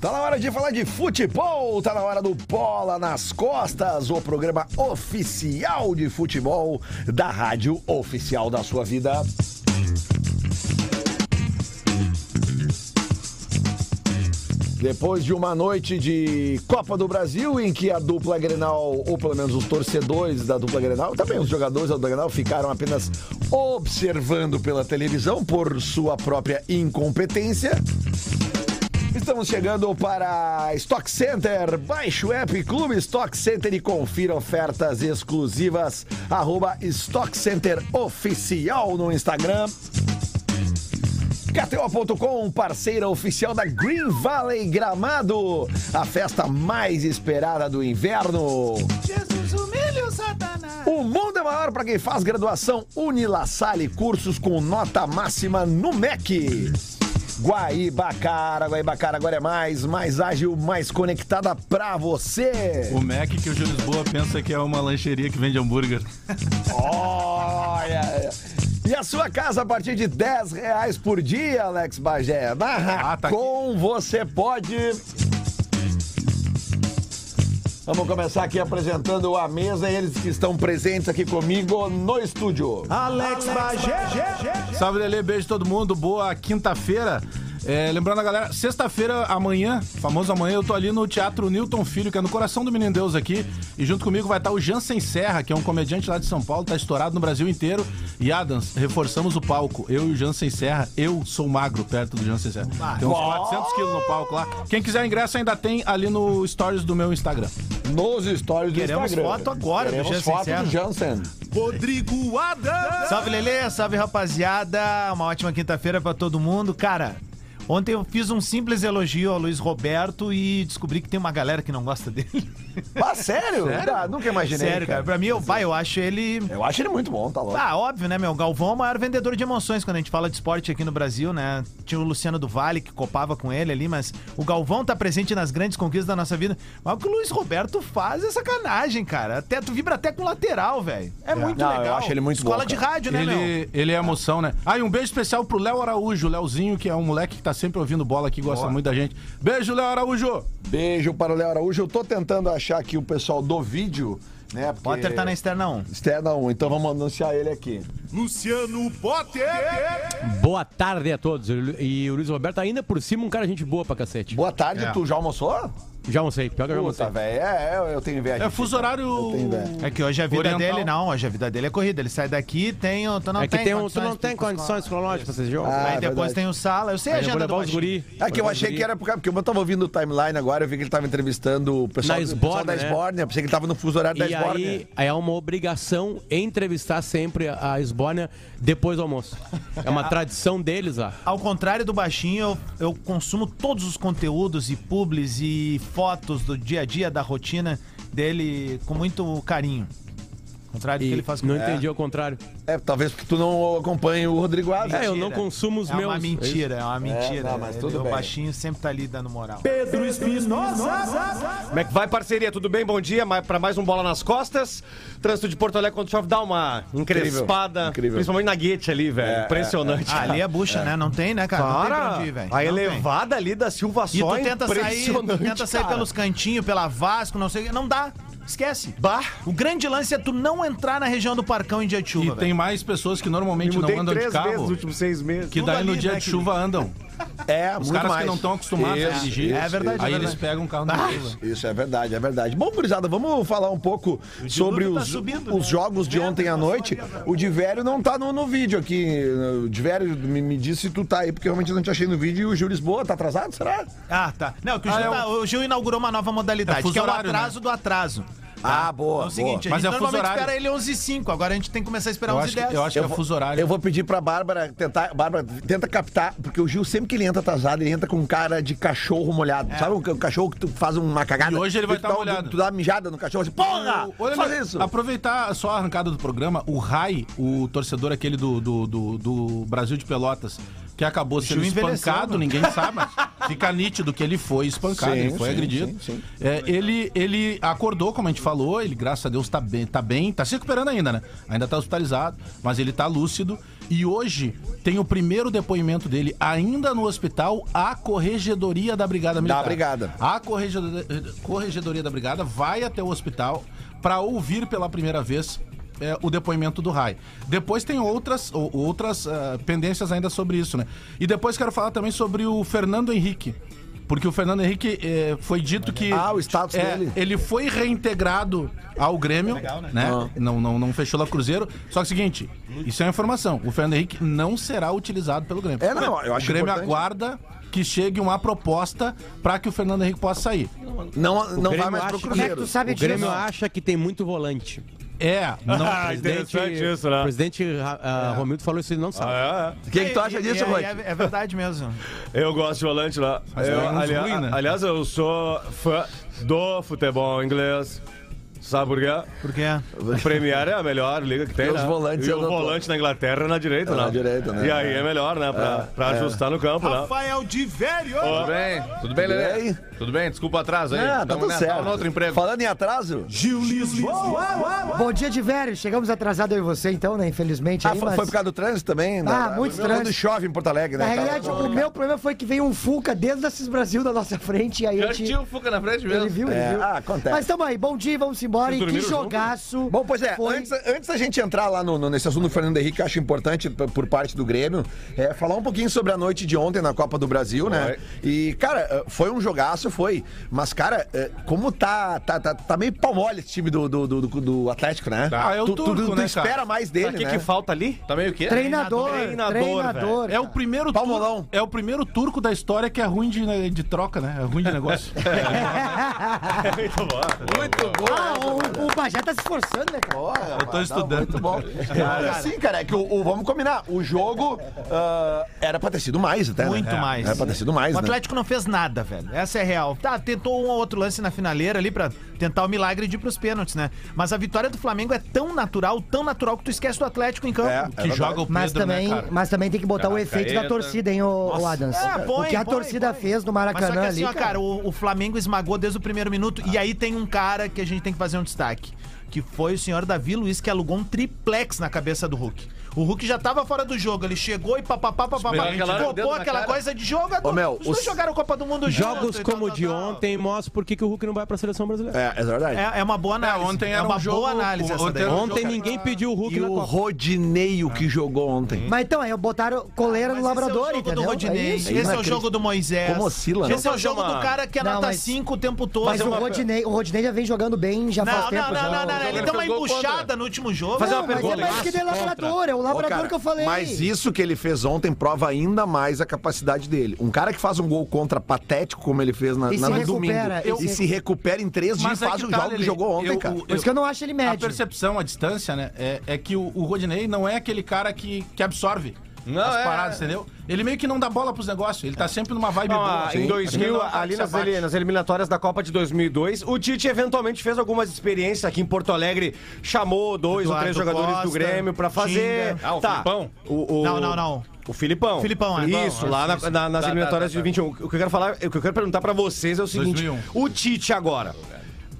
Tá na hora de falar de futebol, tá na hora do Bola nas Costas, o programa oficial de futebol da rádio oficial da sua vida. Depois de uma noite de Copa do Brasil, em que a dupla Grenal, ou pelo menos os torcedores da dupla Grenal, também os jogadores da dupla Grenal, ficaram apenas observando pela televisão por sua própria incompetência. Estamos chegando para Stock Center. Baixe o app Clube Stock Center e confira ofertas exclusivas. Arroba Stock Center Oficial no Instagram. KTO.com, parceira oficial da Green Valley Gramado, a festa mais esperada do inverno. Jesus humilha o Satanás. O mundo é maior para quem faz graduação Unilassale, cursos com nota máxima no MEC. Guaibacara, Guaibacara agora é mais, mais ágil, mais conectada pra você. O Mac que o Júlio Lisboa pensa que é uma lancheria que vende hambúrguer. Olha! E a sua casa a partir de 10 reais por dia, Alex Bagé. Na Ah, tá você pode. Vamos começar aqui apresentando a mesa, eles que estão presentes aqui comigo no estúdio. Alex Bagé. Salve, Lele, beijo todo mundo. Boa quinta-feira. É, lembrando a galera, sexta-feira, amanhã, famoso amanhã, eu tô ali no Teatro Newton Filho, que é no coração do Menino Deus aqui. E junto comigo vai estar o Jansen Serra, que é um comediante lá de São Paulo, tá estourado no Brasil inteiro. E Adams, reforçamos o palco. Eu e o Jansen Serra, eu sou magro perto do Jansen Serra. Tem uns 400 quilos no palco lá. Quem quiser ingresso ainda tem ali no stories do meu Instagram. Nos stories do Queremos Instagram. foto agora do Queremos Jansen foto Serra. do Jansen. Rodrigo Adams! Salve, Lelê. Salve, rapaziada. Uma ótima quinta-feira pra todo mundo. Cara, ontem eu fiz um simples elogio ao Luiz Roberto e descobri que tem uma galera que não gosta dele. Ah, sério? Ah, nunca imaginei. Sério, cara. Pra mim, eu, vai, eu acho ele... Eu acho ele muito bom, tá louco. Ah, óbvio, né, meu? Galvão é o maior vendedor de emoções quando a gente fala de esporte aqui no Brasil, né? Tinha o Luciano do Vale que copava com ele ali, mas o Galvão tá presente nas grandes conquistas da nossa vida. Mas o que o Luiz Roberto faz é sacanagem, cara. Até, tu vibra até com lateral, velho. É, muito Não, eu legal. acho ele muito Escola bom, de cara. rádio, né, meu? Ele, ele é emoção, né? Ah, e um beijo especial pro Léo Araújo, o Léozinho, que é um moleque que tá sempre ouvindo bola aqui, gosta muito da gente. Beijo, Léo Araújo! Beijo para o Léo Araújo. Eu tô tentando achar aqui o pessoal do vídeo, né? Porque... Potter tá na externa 1. Externa 1, então vamos anunciar ele aqui. Luciano Potter! Boa tarde a todos. E o Luiz Roberto, ainda por cima, um cara gente boa pra cacete. Boa tarde, É. tu já almoçou? Já almocei, pior que eu já almocei. Puta, velho, é, é, eu tenho inveja. É fuso horário. Eu tenho inveja. É que hoje a vida Oriental. dele, não, hoje a vida dele é corrida. Ele sai daqui, tem, o- tu não É que tem, tem um, tu não tem ir pra condições escola. cronológicas pra esse jogo. Ah, Aí depois verdade. tem o sala. Eu sei a Aí eu vou agenda do levar os Baixinho. guri. É que eu achei que era os porque, porque eu tava ouvindo o timeline agora, eu vi que ele tava entrevistando o pessoal, Na o pessoal da Sborne, né? Pensei que ele tava no fuso horário da E Sborne. aí, aí é uma obrigação entrevistar sempre a Esbórnia depois do almoço. É uma tradição deles lá. Ao contrário do Baixinho, eu, eu consumo todos os conteúdos e publis e fotos do dia a dia, da rotina dele com muito carinho. Contrário do que ele faz não comigo. entendi ao contrário. É, talvez porque tu não acompanha o Rodrigo Alves. É, eu não consumo os é meus. uma mentira, é uma mentira. não, mas Ele- tudo o bem. Baixinho sempre tá ali dando moral. Como é que vai, parceria? Tudo bem? Bom dia. Mais- Pra mais um Bola nas Costas. Trânsito de Porto Alegre quando chove dá uma encrespada. Incrível. Principalmente na Guete ali, velho. Impressionante. Ah, ali é bucha, né? Não tem, né, cara? não tem pra Cara, onde ir, velho. a Não tem. elevada ali da Silva E só tu tenta sair, impressionante, tenta sair cara. pelos cantinhos, pela Vasco, não sei o que. Não dá. Esquece. Bah. O grande lance é tu não entrar na região do Parcão em dia de chuva, E velho. tem mais pessoas que Me normalmente não andam de três vezes nos carro. últimos seis meses. Que Tudo daí no ali, dia né, de que- chuva andam. É, Os muito caras mais. que não estão acostumados a Isso, dirigir. É verdade, Aí é eles pegam um carro na chuva. Isso é verdade, é verdade. Bom, gurizada, vamos falar um pouco sobre tá os, subindo, os né? jogos de ontem à noite. O Divério não tá no, no vídeo aqui. O Divério me, me disse se tu tá aí, porque realmente eu não te achei no vídeo. E o Júlio Lisboa tá atrasado, será? Ah, tá. Não, que o Ah, Gil, é o- tá- o Gil inaugurou uma nova modalidade, É que é o atraso do atraso. Ah, boa. É o seguinte, a Mas gente é fuso normalmente espera ele 11 h 05 agora a gente tem que começar a esperar Eu 11 acho, h que, 10 eu acho que é fuso horário. Eu vou pedir pra Bárbara tentar. Bárbara, tenta captar, porque o Gil, sempre que ele entra atrasado, ele entra com cara de cachorro molhado. Sabe o, ca- o cachorro que tu faz uma cagada? É. E hoje ele vai tu tá dá molhado. Tu dá uma mijada no cachorro assim, porra! Olha, faz meu, isso! Aproveitar só a arrancada do programa, o Rai, o torcedor aquele do, do, do, do Brasil de Pelotas, que acabou sendo espancado, mano. ninguém sabe, mas fica nítido que ele foi espancado, Sim, ele foi sim, agredido. sim. É, ele, ele acordou, como a gente falou, ele, graças a Deus, tá bem, tá bem, tá se recuperando ainda, né? Ainda tá hospitalizado, mas ele tá lúcido. E hoje tem o primeiro depoimento dele ainda no hospital, a Corregedoria da Brigada Militar. Brigada. A Corregedoria, Corregedoria da Brigada vai até o hospital para ouvir pela primeira vez é, o depoimento do Rai. Depois tem outras, ou- outras ah, pendências ainda sobre isso, né? E depois quero falar também sobre o Fernando Henrique. Porque o Fernando Henrique eh, foi dito que. Ah, o status é, dele. Ele foi reintegrado ao Grêmio, né? Ah. Não, não, não fechou lá o Cruzeiro. Só que é o seguinte, isso é uma informação. O Fernando Henrique não será utilizado pelo Grêmio. É, não, eu acho O Grêmio importante. aguarda que chegue uma proposta para que o Fernando Henrique possa sair. Não, O não vai mais pro que- Como é que Cruzeiro. tu sabe O disso? Grêmio acha que tem muito volante. É, não. Ah, presidente, interessante isso, né? o presidente ah, Romildo falou isso, ele não sabe. Ah, O que, que tu acha E- disso, e- Rod? é, é verdade mesmo. é. Eu gosto de volante lá. Eu, é alia- ruim, né? Aliás, eu sou fã do futebol inglês. Sabe por quê? Porque O Premier é a melhor liga que tem, Porque né? os volantes e eu o não tô. volante na Inglaterra é na direita, É né? na direita, né? E aí é melhor, né? Pra, pra ajustar no campo, né? Rafael de Velho! Tudo bem? Tudo bem, E aí? Lelê? Tudo bem? Desculpa o atraso aí. Ah, tá tudo nessa, certo. outro emprego. Falando em atraso, Bom dia de velho. Chegamos atrasado eu e você, então, né? Infelizmente. ah, aí, foi, mas... foi por causa do trânsito também? né? Ah, muito Quando trânsito. chove em Porto Alegre, né? Na Tá realidade, o meu problema foi que veio um Fuca desde a Cis Brasil da nossa frente e aí a Já gente... tinha o Fuca na frente Ele mesmo. viu, ele É, viu. ah, acontece. Mas tamo aí, bom dia, vamos embora. E que dormiram junto? jogaço. Bom, pois é, foi. antes, antes da gente entrar lá no, no- nesse assunto do Fernando Henrique, que eu acho importante por parte do Grêmio, é falar um pouquinho sobre a noite de ontem na Copa do Brasil, né? E, cara, eh, foi um jogaço, foi. Mas, cara, eh, como tá, tá, tá, tá meio pau mole esse time do, do, do, do- Atlético, né? Ah, é o tu, tu- turco, tu né, espera cara? mais dele, o que, né? que falta ali? Tá meio o quê? Treinador, Treinador, treinador. É o primeiro Palmolão. turco, é o primeiro turco da história que é ruim de, de troca, né? É ruim de negócio. Muito bom. Muito bom. Ah, o, o Bajé tá se esforçando, né, cara? Eu tô estudando. Muito bom. Cara, sim, cara, é que o, o- vamos combinar. O jogo ah, era pra ter sido mais até. né? Muito É, mais. Era pra ter sido mais, O né? Atlético não fez nada, velho. Essa é real. Tá, tentou um ou outro lance na finaleira ali pra tentar o milagre de ir pros pênaltis, né? Mas a vitória do Flamengo é tão natural, tão natural que tu esquece do Atlético em campo. É, é que verdade. joga o Pedro, Mas também, né, cara? mas também tem que botar o efeito da torcida, hein, ô, ô Adams? É, põe, o que a põe, torcida põe. fez no Mas só Maracanã que assim, ali, ó, cara, o, o Flamengo esmagou desde o primeiro minuto. E aí tem um cara que a gente tem que fazer um destaque. Que foi o senhor Davi Luiz que alugou um triplex na cabeça do Hulk. O Hulk já tava fora do jogo. Ele chegou e papapá, papapá, copou aquela coisa de jogo. Ô, Mel, Os jogaram Copa do Mundo Jogos junto como o tal, de tal. ontem mostram por que que o Hulk não vai pra seleção brasileira. É, é verdade. É, é uma boa análise. ontem é era uma um jogo- boa análise essa ontem um Ontem ninguém pediu o Hulk E na o Copa. Rodineio que jogou ontem. Mas então, aí botaram coleira Mas no esse labrador, é o jogo entendeu? do Rodinei, É esse é o jogo do Moisés. Como oscila? Esse é o jogo do cara que é nota mas- 5 o tempo todo. Mas o Rodinei, o Rodinei já vem jogando bem já faz não, tempo. não, não, não, não, Ele deu uma embuchada no último jogo. Fazer uma Não, mas é pergunta. mais que de labrador, é o labrador cara, que eu falei. Mas isso que ele fez ontem prova ainda mais a capacidade dele. Um cara que faz um gol contra patético, como ele fez na, E na- se no recupera, domingo, e e se- recupera em três dias e é faz que o tá, jogo que Lelê, jogou ontem, eu- cara. o- Por isso que eu não acho ele A médio. percepção, a distância, né? É, é que o, o Rodinei não é aquele cara que, que absorve Não, as é. paradas, entendeu? Ele meio que não dá bola pros negócios. Ele tá sempre numa vibe Não, boa. assim. em Acho que ele 2000, não é um cara ali nas, ele- nas eliminatórias da Copa de 2002, o Tite eventualmente fez algumas experiências aqui em Porto Alegre, chamou dois ou Eduardo três jogadores Costa, do Grêmio pra fazer. Tinga. Ah, o tá. Filipão? O, o- Não, não, não. O Filipão. Filipão, é. Isso, lá na- na- nas Tá, eliminatórias tá, tá, de 21. O que eu quero falar, o que eu quero perguntar pra vocês é o seguinte: 2001. o Tite agora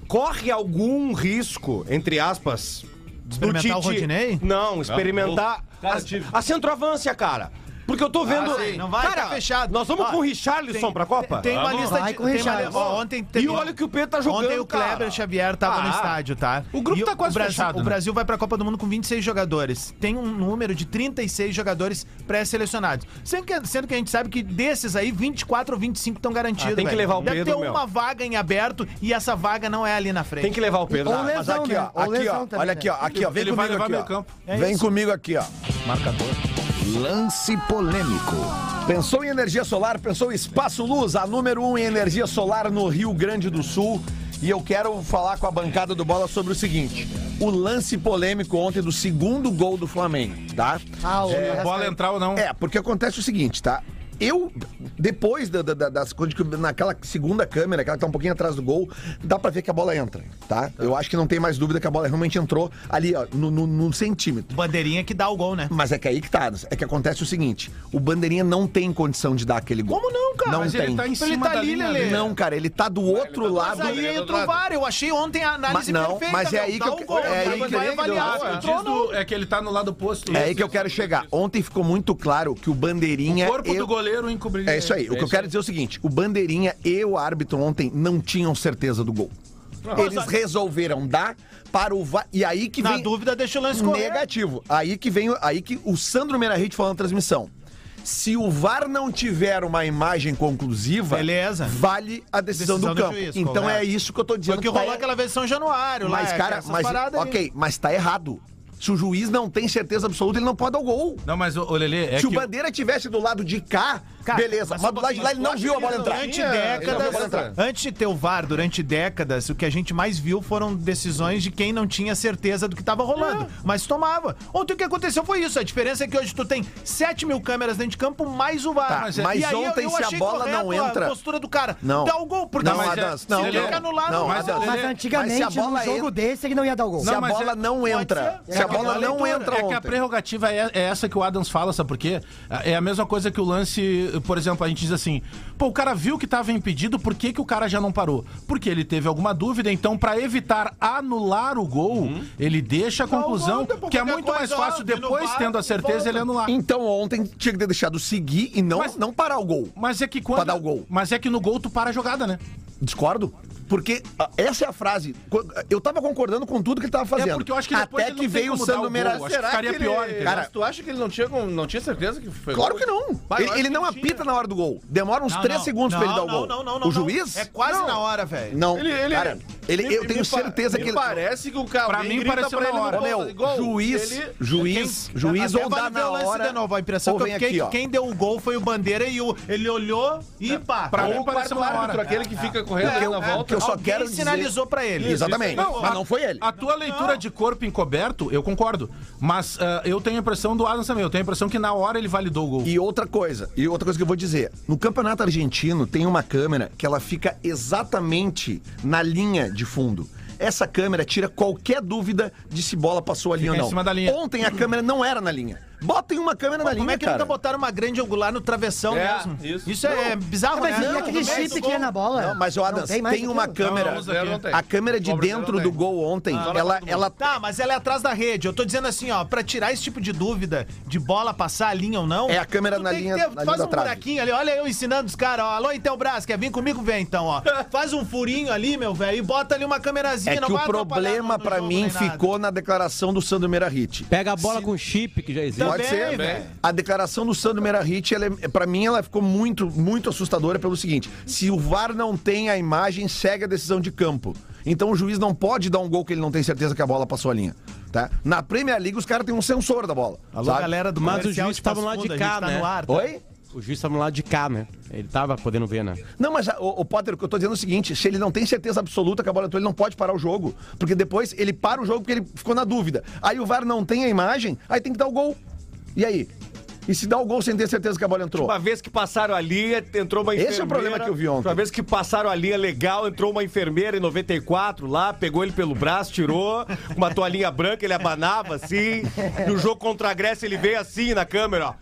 corre algum risco, entre aspas, do Experimentar o Rodinei? Não, experimentar Cara, a, tive. a centroavância, cara. Porque eu tô vendo. sim. Não vai, cara, tá fechado. Nós vamos Ó, com o Richarlison tem- pra Copa? Tem uma Vamos. lista Vai de. com tem Richarlison. uma, ó, ontem teve- E olha o que o Pedro tá jogando, Ontem o Kleber cara. Xavier tava no Ah. estádio, tá? O grupo E tá quase o Brasil, fechado, O né? Brasil vai pra Copa do Mundo com 26 jogadores. Tem um número de 36 jogadores pré-selecionados. Sendo que, sendo que a gente sabe que desses aí, 24 ou 25 estão garantidos. Ah, tem que velho. levar o Deve Pedro, ter meu. uma vaga em aberto e essa vaga não é ali na frente. Tem que levar o Pedro. Ou Ah, lesão, Mas aqui, né? ó, Ou aqui, ó, lesão também, olha aqui, ó, né? aqui, ó, vem Ele vai comigo levar aqui, meio ó. campo. É Vem comigo aqui, ó. Marcador. Lance polêmico. Pensou em energia solar? Pensou em Espaço Luz, a número um em energia solar no Rio Grande do Sul. E eu quero falar com a bancada do Bola sobre o seguinte: o lance polêmico ontem do segundo gol do Flamengo, tá? Ah, o A bola entrar ou não. É, porque acontece o seguinte, tá? Eu, depois da- da- da- das coisas que naquela segunda câmera, aquela que tá um pouquinho atrás do gol, dá pra ver que a bola entra, tá? Eu acho que não tem mais dúvida que a bola realmente entrou ali, ó, no, no- no centímetro. Bandeirinha que dá o gol, né? Mas é que aí que tá, é que acontece o seguinte, o Bandeirinha não tem condição de dar aquele gol. Como não, cara? Não Mas tem. ele tá em Ele cima tá da ali, linha. Lelê. Não, cara, ele tá do outro tá- lado. Mas aí entra o. VAR. Eu achei ontem a análise Mas não, perfeita. mas é aí que eu gol, é aí que vai avaliar entrou é que ele tá no lado oposto. É aí que eu quero chegar. Ontem ficou muito claro que o Bandeirinha. O corpo eu- do goleiro encobriria. É isso aí. O que eu quero dizer é o seguinte: o Bandeirinha e o árbitro ontem não tinham certeza do gol. Eles resolveram dar para o VAR. E aí que Na vem. dúvida, deixa o lance correr. Negativo. Aí que vem. o- Aí que o Sandro Merahit falou na transmissão. Se o VAR não tiver uma imagem conclusiva, Beleza. vale a decisão, Decisão do do campo. juiz, então correto. é isso que eu tô Foi dizendo. o que tá rolou er- aquela vez em São Januário lá. Mas, é, cara, essas mas, paradas aí. ok, mas tá errado. Se o juiz não tem certeza absoluta, ele não pode dar o gol. Não, mas, ô, ô, Lelê, é Se o que... Bandeira tivesse do lado de cá, Cara, beleza. Mas, um do lado de lá ele não viu a bola entrar. Durante Ele não viu a décadas, bola entrar. antes de ter o VAR, durante décadas, o que a gente mais viu foram decisões de quem não tinha certeza do que estava rolando, mas tomava. Ontem o que aconteceu foi isso. A diferença é que hoje tu tem 7 mil câmeras dentro de campo, mais o VAR. Tá, mas é- mas E aí eu- ontem, eu se a bola não entra- A postura do cara. Não. Dá o gol, porque Não, se, Adams, se não, tem não. Não, não. mas-. Mas antigamente, mas se a bola num jogo entra- desse, ele não ia dar o gol. Se a mas bola é- não entra, se É a bola a não leitura- entra É que a ontem. prerrogativa é, é essa que o Adams fala, sabe por quê? É a mesma coisa que o lance, por exemplo, a gente diz assim, pô, o cara viu que tava impedido, por que, que o cara já não parou? Porque ele teve alguma dúvida, então pra evitar anular o gol, ele deixa a conclusão, depois que é muito mais fácil depois, tendo a certeza, volta. ele anular. Então ontem tinha que ter deixado seguir e não, Mas- não parar o gol. Mas é que quando. Pra dar o gol. Mas é que no gol tu para a jogada, né? Discordo. Porque essa é a frase. Eu tava concordando com tudo que ele tava fazendo. É porque eu acho que depois Até ele que não tem veio o o Sandro. Meira. Acho que ficaria ele- pior, entendeu? Cara, Mas tu acha que ele não tinha, não tinha certeza que foi Claro gol? que não. Ele ele que não tinha. apita na hora do gol. Demora uns Não, 3 não. segundos pra ele dar o Não, gol. Não, não, não, o não. juiz? É quase Não. na hora, velho. Não. Ele, ele, cara, ele, me- eu tenho certeza me que ele. parece que o cara Pra mim pareceu na hora. Ô, meu, juiz, Ele- juiz, juiz ou dá o na hora. de novo. A impressão que que quem deu o gol foi o Bandeira e o, ele olhou e pá. Pra mim o quarto na árbitro, hora. aquele que fica correndo É, ali na é, volta. que eu só Alguém quero dizer- sinalizou pra ele. Exatamente. Não, mas a- não foi ele. A tua leitura de corpo encoberto, eu concordo. Mas ah, eu tenho a impressão do Adams também. Eu tenho a impressão que na hora ele validou o gol. E outra coisa, e outra coisa que eu vou dizer. No campeonato argentino tem uma câmera que ela fica exatamente na linha de fundo. Essa câmera tira qualquer dúvida de se bola passou a linha Fica ou em não. cima da linha. Ontem a câmera não era na linha. Botem uma câmera na Como linha, é que cara. nunca botaram uma grande angular no travessão É, mesmo? isso. Isso é bizarro, Mas né? e aquele chip que gol. é na bola? Não, mas o Adams, tem, mais uma aquilo? câmera. Não, não tem. a câmera de dentro não do tem. gol ontem, ela, ela Tá, mas ela é atrás da rede. Eu tô dizendo assim, ó, pra tirar esse tipo de dúvida de bola passar a linha ou não. É a câmera tu na tem que linha- ter- na linha Faz da um trave. buraquinho ali, olha eu ensinando os caras, ó. Alô, Intelbras, quer vir comigo? Vem então, ó. Faz um furinho ali, meu velho, e bota ali uma câmerazinha. É não que o vai atrapalhar problema no pra jogo mim nem nada. ficou na declaração do Sandro Merahit. Pega a bola com chip, que já existe. Pode ser. velho. A declaração do Sandro Merahit, ela é, pra mim, ela ficou muito, muito assustadora pelo seguinte: se o VAR não tem a imagem, segue a decisão de campo. Então o juiz não pode dar um gol que ele não tem certeza que a bola passou a linha. Tá? Na Premier League, os caras têm um sensor da bola. Alô, sabe? galera do Mas o juiz de tava Passo lá de cá, tá né? no ar, tá? Oi? O juiz tava lá de cá, né? Ele tava podendo ver, né? Não, mas o, o Potter, o que eu tô dizendo é o seguinte: se ele não tem certeza absoluta que a bola entrou, ele não pode parar o jogo. Porque depois ele para o jogo porque ele ficou na dúvida. Aí o VAR não tem a imagem, aí tem que dar o gol. E aí? E se dá o gol sem ter certeza que a bola entrou? Uma vez que passaram a linha, entrou uma Esse é o enfermeira. problema que eu vi ontem. Uma vez que passaram a linha legal, entrou uma enfermeira em 94 lá, pegou ele pelo braço, tirou, com uma toalhinha branca, ele abanava assim. No jogo contra a Grécia, ele veio assim na câmera, ó.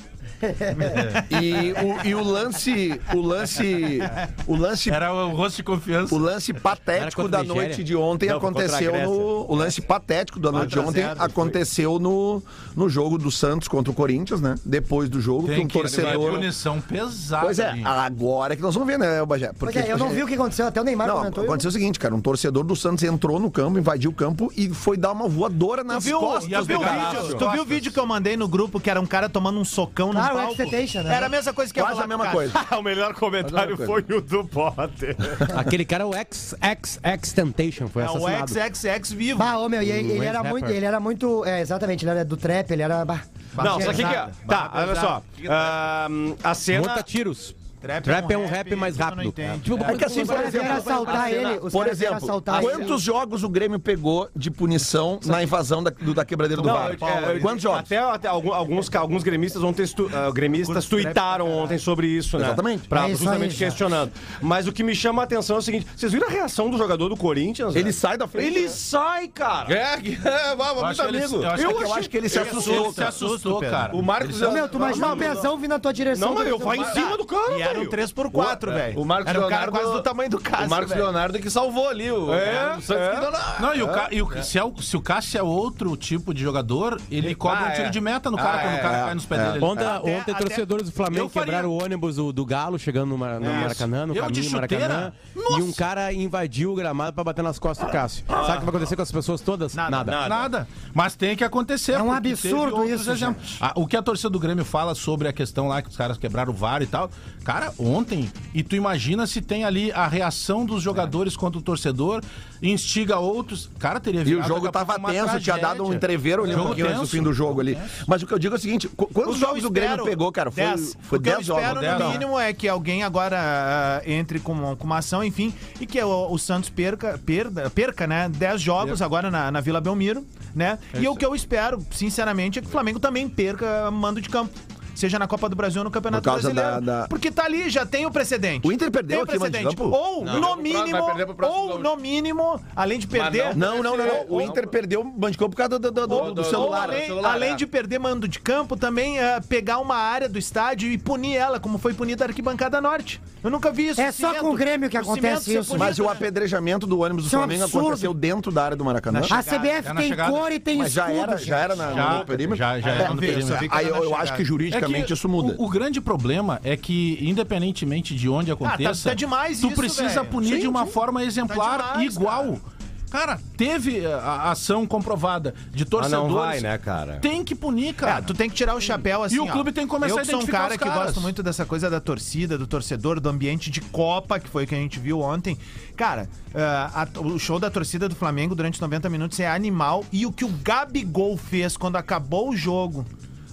E o, e o lance. O lance. O lance. Era o rosto de confiança. O lance patético da Nigéria? noite de ontem Não, aconteceu no. O lance patético da noite de 4 a ontem 0 foi. aconteceu no, no jogo do Santos contra o Corinthians, né? Depois do jogo, que Tem um que torcedor. punição pesada. Pois é, ali. agora que nós vamos ver, né, Bagé? Pois é, eu não vi o que aconteceu, até o Neymar Não, comentou. aconteceu o seguinte, cara, um torcedor do Santos entrou no campo, invadiu o campo e foi dar uma voadora Tu nas viu, costas tu viu do o cara. vídeo, tu viu o vídeo que eu mandei no grupo que era um cara tomando um socão no O palco? Expectation, né? Era a mesma coisa que Quase a mesma pro coisa. cara. o melhor comentário é foi o do Potter. Aquele cara é o X, X, X Temptation, foi É o assassinado. XXX vivo. Bah, ô meu, e ele, ele era muito, ele era muito, é, exatamente, ele era do trap, ele era... Bah, Não, só que que é? Tá, olha só. Ah, a cena. Monta tiros. Trap é um rap mais tu não rápido. Tipo, É que assim, por exemplo, assaltar ele. Os Por exemplo, assaltar ele. quantos jogos o Grêmio pegou de punição na invasão da, do, da quebradeira do Não, VAR? é, é, Quantos jogos? Até, até alguns, alguns gremistas ontem estu- ah, gremistas tuitaram ontem sobre isso, né? Exatamente. Pra, É isso justamente aí, já. questionando. Mas o que me chama a atenção é o seguinte: vocês viram a reação do jogador do Corinthians? Ele velho? sai da frente. Ele né? sai, cara! É, é, vamos, Eu muito acho que ele- amigo. eu acho Eu, que- eu acho que ele se Ele assustou. se cara. assustou, cara. O Marcos Meu, tu imagina um pezão vindo na tua direção. Não, mas eu vou em cima do cara, era um velho. 3x4, velho. O Marcos Era um cara Leonardo- quase do tamanho do Cássio, O Marcos velho. Leonardo que salvou ali o. É, o Santos é. que na- Não, e o, Ca- e o- se, é o, se o Cássio é outro tipo de jogador, ele cobra Ah, um tiro é. de meta no cara Ah, quando é, o cara é, cai nos pés é. dele. Ontem, Até- ontem até- torcedores do Flamengo Eu faria- quebraram o ônibus do, do Galo chegando no, Mar- no Maracanã, no Eu de caminho do Maracanã. chuteira? E um cara invadiu o gramado pra bater nas costas do Cássio. Sabe o que vai acontecer com as pessoas todas? Nada. Nada. Mas tem que acontecer. É um absurdo isso. Ah, o que a torcida do Grêmio fala sobre a questão lá que os caras quebraram o VAR e tal. Cara, ontem, e tu imagina se tem ali a reação dos jogadores contra o torcedor, instiga outros. Cara, teria E virado o jogo tava uma tenso, tinha dado um tragédia. entreveiro ali um pouquinho antes do fim do jogo ali. Mas o que eu digo é o seguinte: qu- quantos O eu jogos o Grêmio pegou, cara? Foi Dez. foi o que eu 10 jogos. espero, dez, no não. mínimo, é que alguém agora ah, entre com, com uma ação, enfim, e que o, o Santos perca, perda, perca, né, 10 jogos agora na, na Vila Belmiro, né? e o que eu espero, sinceramente, é que o Flamengo também perca mando de campo. Seja na Copa do Brasil ou no Campeonato Por causa Brasileiro. da- da- Porque tá ali, já tem o precedente. O Inter perdeu Tem o aqui, mando de precedente. campo? Ou, Não. no mínimo, ou no mínimo, além de perder... Não, não, não, não. O Inter perdeu o Bandicampo por causa do, do, do- do celular. além, celular, além é. de perder mando de campo, também eh, pegar uma área do estádio e punir ela, como foi punida a arquibancada norte. Eu nunca vi isso. É só com o Grêmio que acontece isso. punido, Mas o né? apedrejamento do ônibus do Isso é Flamengo absurdo. aconteceu dentro da área do Maracanã. A CBF É tem cor e tem Mas já escudo. era, já era na, Já, no perímetro? já, já É, era no vê, perímetro. Aí eu, eu acho que juridicamente Isso muda. O, o grande problema é que, independentemente de onde aconteça, tá demais tu isso, precisa velho. punir Sim, de uma sim. forma exemplar Tá demais, igual. Cara. teve a, a ação comprovada de Ah, torcedores. não vai, né, cara? Tem que punir, cara. É, tu tem que tirar o chapéu assim. E o ó. clube tem que começar eu a sou um identificar cara que gosto muito dessa coisa da torcida, do torcedor, do ambiente de Copa, que foi o que a gente viu ontem. Cara, ah, a- o show da torcida do Flamengo durante 90 minutos é animal. E o que o Gabigol fez quando acabou o jogo.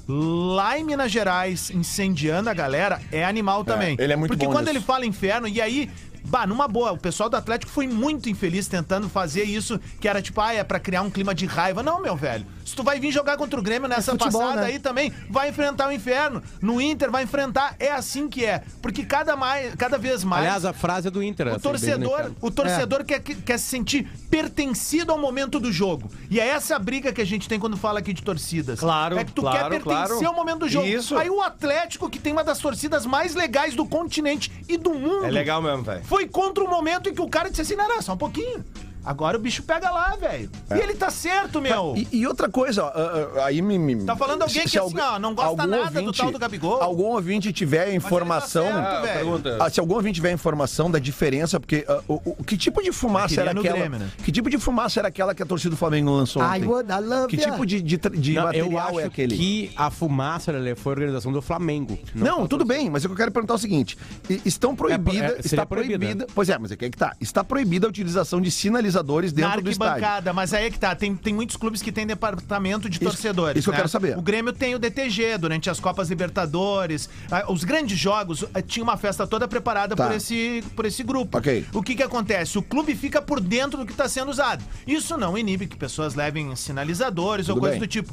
Lá em Minas Gerais, incendiando a galera, é animal também. ele é muito Porque bom quando nisso. ele fala inferno, e aí, bah, numa boa, o pessoal do Atlético foi muito infeliz tentando fazer isso, que era tipo, ah, é pra criar um clima de raiva. Não, meu velho. Se tu vai vir jogar contra o Grêmio nessa futebol, passada né? aí também, vai enfrentar o inferno. No Inter vai enfrentar, é assim que é. Porque cada, mais, cada vez mais. Aliás, a frase é do Inter. O assim, torcedor, o torcedor quer, quer se sentir pertencido ao momento do jogo. E é essa a briga que a gente tem quando fala aqui de torcidas. Claro, É que tu claro, quer pertencer claro. ao momento do jogo. Isso. Aí o Atlético, que tem uma das torcidas mais legais do continente e do mundo, É legal mesmo, velho. Foi contra o momento em que o cara disse assim: não, não, só um pouquinho. Agora o bicho pega lá, velho. E ele tá certo, meu. E, e outra coisa, ó, ah, ah, aí me, me- Tá falando alguém que, assim, ó, não gosta nada do tal do Gabigol. Algum ouvinte tiver informação. Mas ele tá certo, Ah, velho. pergunta. Ah, se algum ouvinte tiver informação da diferença, porque ah, o, o- que tipo de fumaça queria era no aquela? Grêmio, né? Que tipo de fumaça era aquela que a torcida do Flamengo lançou I ontem? would, I love Que tipo de, de, de Não, eu material acho é aquele? que a fumaça Lelê, foi a organização do Flamengo. Não, a tudo bem, mas o que eu quero perguntar é o seguinte: estão proibida, é, seria está proibida. proibida, pois é, mas é que é que tá, está proibida a utilização de sinalizadores Na dentro do estádio. arquibancada, mas aí é que tá. Tem, tem muitos clubes que têm departamento de Isso- torcedores. isso que eu né? quero saber. O Grêmio tem o DTG durante as Copas Libertadores. Ah, Os grandes jogos ah, tinha uma festa toda preparada Tá. por, esse, por esse grupo. Ok. O que que acontece? O clube fica por dentro do que está sendo usado. Isso não inibe que pessoas levem sinalizadores ou Tudo coisas bem. do tipo.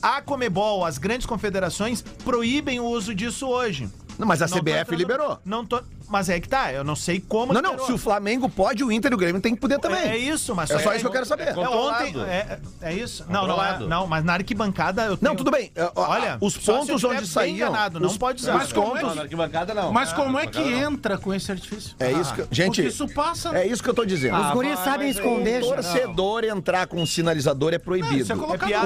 A Comebol, as grandes confederações proíbem o uso disso hoje. Não, mas a CBF liberou. Não tô, mas é que tá, eu não sei como Não, não, se o Flamengo pode, o Inter e o Grêmio tem que poder também. É isso, mas É só isso que eu quero saber. É, ontem, Controlado. é, é isso? Não, não é, não, mas na arquibancada eu tenho... Não, tudo bem. É, Olha, os só se eu pontos onde bem saíam. enganado, não os- pode usar. Mas como é Não, na que, arquibancada não. mas como é que não. entra com esse artifício? É isso que. Gente, Porque isso passa. é isso que eu tô dizendo. Os guris sabem esconder, o torcedor entrar com um sinalizador é proibido. é É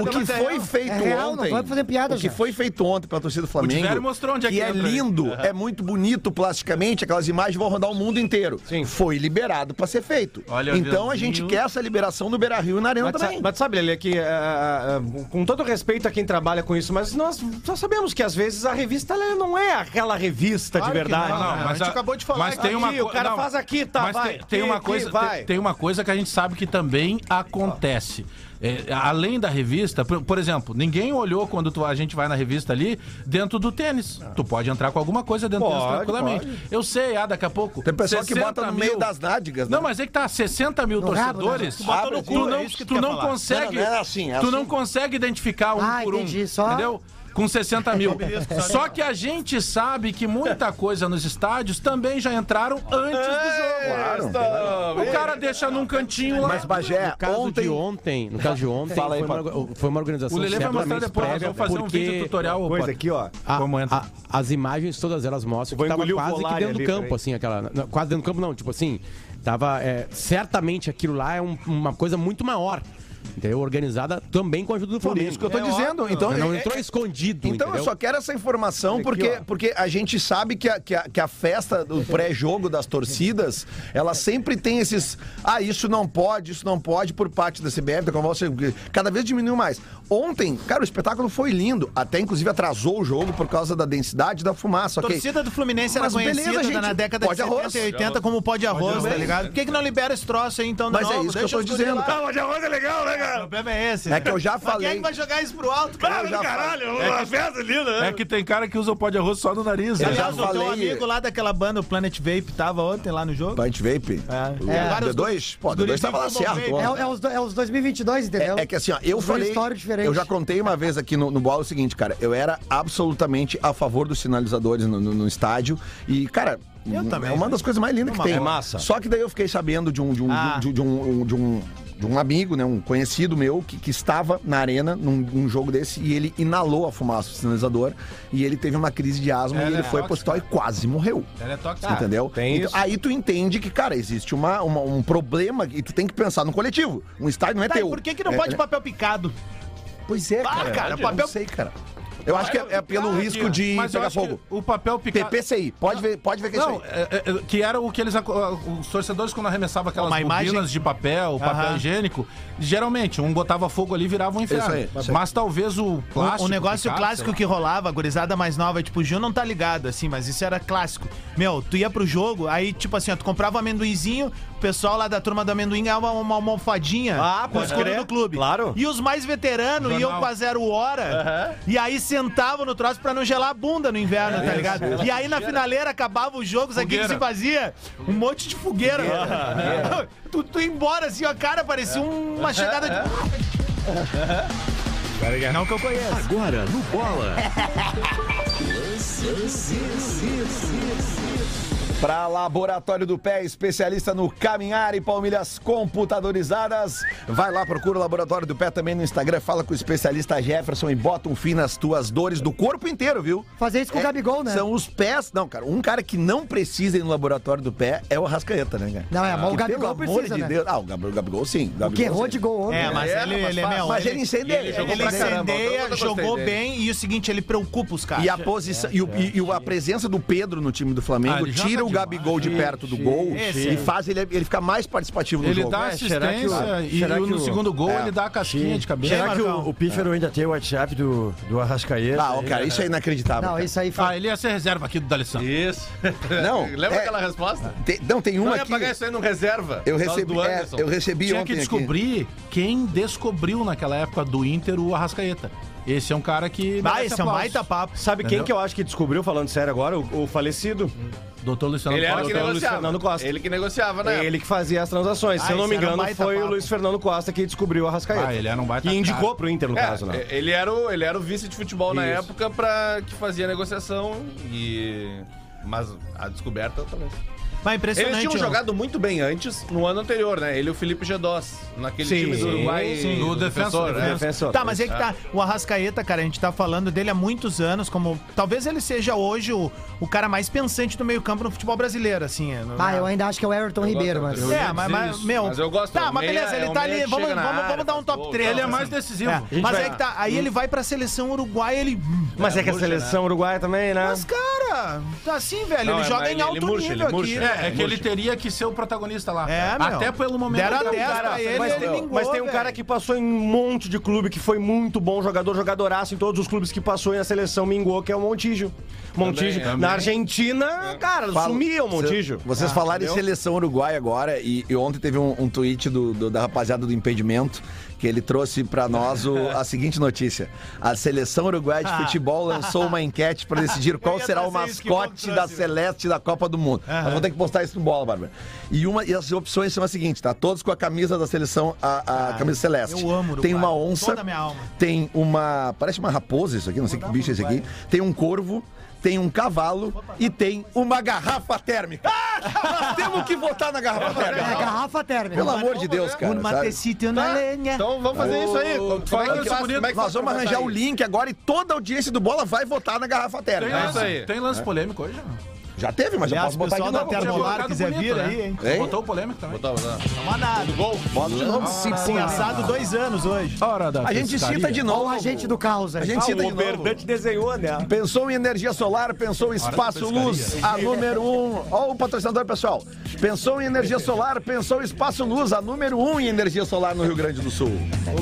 o que é foi real. feito É não ontem. pode fazer piada, o que foi feito ontem pela torcida do Flamengo. Diverio mostrou onde é que que é aí. lindo, é muito bonito plasticamente, aquelas imagens vão rodar o mundo inteiro. Sim. Foi liberado pra ser feito. Olha, então a gente quer essa liberação do Beira Rio e na Arena Mas, também. sa- mas sabe, Lelê, que ah, ah, com todo respeito a quem trabalha com isso, mas nós já sabemos que às vezes a revista não é aquela revista Claro de verdade. não, né? a gente acabou de falar Mas aqui, tem uma o cara não, faz aqui, tá, mas vai. Tem, tem Aqui, uma aqui, coisa, vai. tem, tem uma coisa que a gente sabe que também acontece. É, além da revista, por, por exemplo, ninguém olhou quando tu- a gente vai na revista ali dentro do tênis. Tu pode entrar com alguma coisa dentro do tênis Pode, tranquilamente. Eu sei, ah, daqui a pouco. Tem pessoal que 60 bota no mil- meio das nádegas, né? Não, mas é que tá 60 mil No rabo, torcedores. né? Tu botou no tu cu, é não, tu tu não consegue. Não, não, não é assim, é tu assim. não consegue identificar um Ah, por um. entendi, só- Entendeu? Com 60 mil. Só que a gente sabe que muita coisa nos estádios também já entraram antes do jogo. O cara deixa num cantinho lá. Mas, Bagé, No caso ontem... de ontem, no caso de ontem, Fala aí, foi, uma, foi uma organização O Lelê vai mostrar depois, prévia, vamos fazer um vídeo tutorial. Coisa aqui, ó. a- Como entra. a- as imagens todas elas mostram Vou que tava quase que dentro do campo, assim, aquela. não, Quase dentro do campo, não, tipo assim, tava. é, certamente aquilo lá é um- uma coisa muito maior. Entendeu? Organizada também com a ajuda do Por Flamengo. isso que eu tô É dizendo. óbvio. Então, não é- entrou escondido, Então entendeu? eu só quero essa informação porque, porque a gente sabe que a, que, a, que a festa do pré-jogo das torcidas, ela sempre tem esses. Ah, isso não pode, isso não pode por parte da CBF, da Convenção, que cada vez diminuiu mais. Ontem, cara, o espetáculo foi lindo. Até inclusive atrasou o jogo por causa da densidade da fumaça. A ok? torcida do Fluminense era Mas beleza, conhecida gente, na década de de 70 arroz. e 80 como pó de arroz, tá ligado? Por que, que não libera esse troço aí então? de Mas é novo? isso que eu Deixa tô os guri dizendo, lá. cara. Pó de arroz é legal, né, O cara? problema é esse. É que eu já Mas Quem é falei. que vai jogar isso pro alto? Eu já Caralho, uma festa ali, né? É que tem cara que usa o pó de arroz só no nariz. Eu né? já Aliás, o teu falei- amigo lá daquela banda, o Planet Vape, tava ontem lá no jogo. Punch Vape? É. O É, agora os D2? Pô, o os guris D2 tava lá certo. É, é os, é os 2022, entendeu? É, é que assim, ó, eu Os falei. Eu já contei uma vez aqui no, no bola o seguinte, cara. Eu era absolutamente a favor dos sinalizadores no, no- no estádio. E, cara. Eu também, É uma né? das coisas mais lindas que Uma tem. É massa. Só que daí eu fiquei sabendo de um, de um, Ah. de, de um, de um, de um amigo, né? Um conhecido meu que, que estava na arena num, num jogo desse e ele inalou a fumaça do sinalizador e ele teve uma crise de asma Ela e ele é foi pro hospital e quase morreu. Ela é tóxica. Entendeu? tem Então, isso. aí tu entende que, cara, existe uma, uma- um problema e tu tem que pensar no coletivo. Um estádio não é Tá, e teu. por que, que não É- pode é- papel picado? Pois é, Ah, cara. cara, eu papel- não sei, cara. Eu acho que é, é pelo Ah, risco de mas eu pegar fogo. O papel picado. PPCI, pode ver, pode ver que é isso Não, aí. é- é- é- que era o que eles. Os torcedores, quando arremessavam aquelas Uma bobinas imagem- de papel, papel Aham. higiênico, geralmente, um botava fogo ali e virava um inferno. Isso aí, isso aí. Mas talvez o plástico. Um negócio picado, clássico sei que rolava, a gurizada mais nova, tipo, o Gil não tá ligado, assim, mas isso era clássico. Meu, tu ia pro jogo, aí, tipo assim, ó, tu comprava um amendoinzinho, o pessoal lá da turma do amendoim ganhava uma, uma almofadinha Ah, com o pode escudo crer, do clube. claro. E os mais veteranos Jornal. iam com a zero hora e aí sentavam no troço pra não gelar a bunda no inverno, tá ligado? E aí na finaleira acabava os jogos, aqui que Fogueira. se fazia um monte de fogueira. tu, tu ia embora assim, ó, cara, parecia um- uma chegada de. Não que eu conheço. Agora no Bola. Pra Laboratório do Pé, especialista no caminhar e palmilhas computadorizadas. Vai lá, procura o Laboratório do Pé também no Instagram, fala com o especialista Jefferson e bota um fim nas tuas dores do corpo inteiro, viu? Fazer isso com o Gabigol, né? São os pés. Não, cara, um cara que não precisa ir no Laboratório do Pé é o Arrascaeta, né, cara? Não, é, mas o Gabigol pelo amor precisa, de né? Deus. Ah, o Gabigol, Gabigol sim. O Gabigol, que errou sim. de gol ontem. É, mas É, ele, mas ele é meu. Mas ele incendeia. ele jogou Ele incendeia, jogou dele. bem e o seguinte, ele preocupa os caras. E a posição e, o- e- e a presença do Pedro no time do Ah, Flamengo joga tira o. Gabigol de perto do gol Esse e é. faz ele, ele ficar mais participativo no Ele jogo. dá É, será que assistência o- e será que no o- segundo gol É. ele dá a casquinha de cabeça. Será que o, o Pífero ainda tem o WhatsApp do, do Arrascaeta? Ah, ó, cara, isso é inacreditável. Não, cara. isso aí foi. Ah, ele ia ser reserva aqui do D'Alessandro. Isso. Não, Lembra é- aquela resposta? Tem- não, tem Não uma ia aqui. pagar isso aí no reserva. Eu por causa recebi, do é, Anderson. eu recebi Tinha ontem que aqui. descobrir quem descobriu naquela época do Inter o Arrascaeta. Esse é um cara que. Ah, merece esse é um baita papo. Sabe quem Entendeu? que eu acho que descobriu, falando sério agora? O, o falecido. Doutor Luciano Ele era Costa. que Luiz negociava. Fernando Costa. Ele que negociava, né? Ele que fazia as transações. Se Ah, eu não esse me um engano, baita foi o. Luiz Fernando Costa que descobriu o Arrascaeta. Ah, ele era um baita Que indicou cara. pro Inter, no É, caso, né? Ele era o, ele era o vice de futebol na Isso. época pra, que fazia a negociação e. Mas a descoberta talvez. Mas impressionante. Eles tinham ó. jogado muito bem antes, no ano anterior, né? Ele e o Felipe Gedós, naquele Sim, time do Uruguai. sim. Do defensor, né? Defensor. Tá, mas é que tá. O Arrascaeta, cara, a gente tá falando dele há muitos anos, como. Talvez ele seja hoje o, o cara mais pensante do meio-campo no futebol brasileiro, assim. é, Ah, eu ainda acho que é o Everton Ribeiro, mas. Eu É, ia mas, dizer mas, isso, meu. mas eu gosto, Tá, é mas meia- beleza, ele é um tá ali. Vamos, vamos, área, vamos dar um top gol, 3. Ele é tal, mais assim. decisivo. É, mas vai- é que tá. Aí ele vai pra seleção uruguaia, ele. Mas é que a seleção uruguaia também, né? Mas, cara, tá assim, velho. Ele é, joga mas em ele- alto ele nível ele aqui. É, é que ele teria que ser o protagonista lá. É, meu. Até pelo momento. Deram que ele- 10 pra ele, mas, ele tem, vingou, mas tem um cara que passou em um monte de clube que foi muito bom jogador, jogadoraço em todos os clubes que passou e a seleção mingou, que é o Montijo. Montijo. Também, Na Argentina, cara, Fala- sumia o Montijo. Vocês falaram em seleção uruguaia agora, e, e ontem teve um, um tweet do, do- da rapaziada do impedimento, que ele trouxe pra nós o- a seguinte notícia: A seleção uruguaia de futebol lançou uma enquete pra decidir qual será o mascote da trouxe. Celeste da Copa do Mundo. Nós vamos ter que postar isso no bola, Bárbara. E, uma, e as opções são as seguintes, tá? Todos com a camisa da seleção, a, a camisa celeste. eu amo o Tem uma Uruguai, onça, tem uma. Parece uma raposa isso aqui, não sei que bicho é esse aqui. Tem um corvo. Tem um cavalo e tem uma garrafa térmica. Nós temos que votar na garrafa É, térmica. garrafa térmica. Pelo amor de Deus, cara. Um matecito na lenha. Então vamos fazer isso aí. Como é que faz? Como é que Nós faz vamos arranjar o link agora e toda a audiência do Bola vai votar na garrafa térmica. É lance, isso aí. tem lance polêmico hoje? Já teve, mas eu Aliás, posso o botar pessoal de da novo. Termolar colocado quiser bonito, vir né? aí, hein? Hein? Botou polêmico também. Botar, botar. Toma nada. Bota de novo. Sim, assado dois anos hoje. Hora da A gente pescaria. cita de Olha novo. o agente do caos aí. A gente Ah, cita o de novo. Verdante desenhou, né? Pensou em energia solar, pensou em espaço luz, a número um. Ó, o patrocinador pessoal. Pensou em energia solar, pensou em espaço luz, a número um em energia solar no Rio Grande do Sul.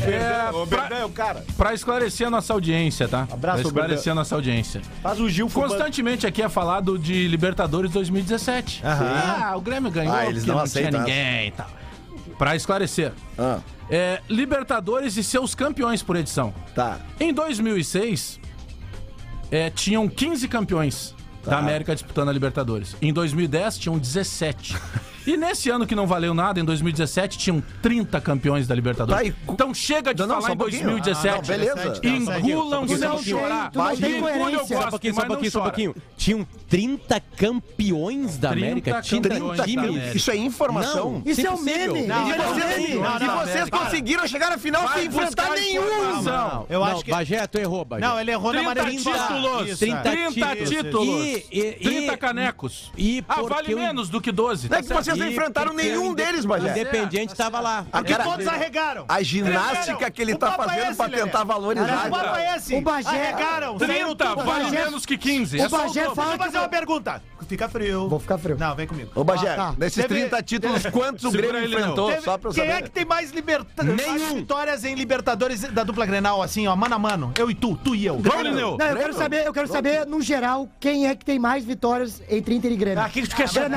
É, O pra, Verdão é o cara. pra esclarecer a nossa audiência, tá? Abraço, pra esclarecer a nossa audiência. Faz o Gil. Constantemente aqui é falado de Libertadores 2017. Ah, o Grêmio ganhou Ah, eles porque não não, tinha aceitam ninguém e tal. Pra esclarecer, Ah, é, Libertadores e seus campeões por edição. tá. Em 2006, é, tinham 15 campeões Tá. da América disputando a Libertadores. Em 2010, tinham 17. E nesse ano que não valeu nada, em 2017, tinham 30 campeões da Libertadores. Tá, e Então chega de Não, não, falar só em um pouquinho. 2017. Ah, não, beleza. Engulam sem não chorar. não tem coerência. Só um pouquinho, só um não pouquinho, só um pouquinho. Tinham 30 campeões da 30 América? Tinha campeões da times? América. Isso é informação. Isso é um Impossível. meme. Não, E Isso é um vocês, meme. não, e não, vocês para. conseguiram chegar na final sem enfrentar buscar nenhum. informação. Eu não, acho que. Bagé, tu errou, Bagé. Não, ele errou na 30 Maria títulos. Isso, 30 é. 30 títulos. títulos. E- e- 30 e- canecos. E Ah, vale menos do que 12. Não é que certo? Vocês não enfrentaram nenhum deles, O Bagé. Independiente tava lá. Porque todos arregaram. A ginástica que ele tá é fazendo esse, pra tentar valorizar. O papo é esse. O Bagé- Arregaram. saíram 30 tudo. vale menos que 15. o É Bagé fala Vou fazer uma pergunta. Fica frio. Vou ficar frio. Não, vem comigo. Ô, Bagé, Ah, tá. desses Teve- 30 títulos, quantos o Grêmio enfrentou? Teve- Só pra eu quem saber. é que tem mais, liberta... Mais vitórias em Libertadores da dupla Grenal, assim, ó, mano a mano? Eu e tu, tu e eu. Vamos, Lineu. Não, eu quero saber, eu quero saber, no geral, quem é que tem mais vitórias entre Inter e Grêmio. Ah, o que, tu quer saber?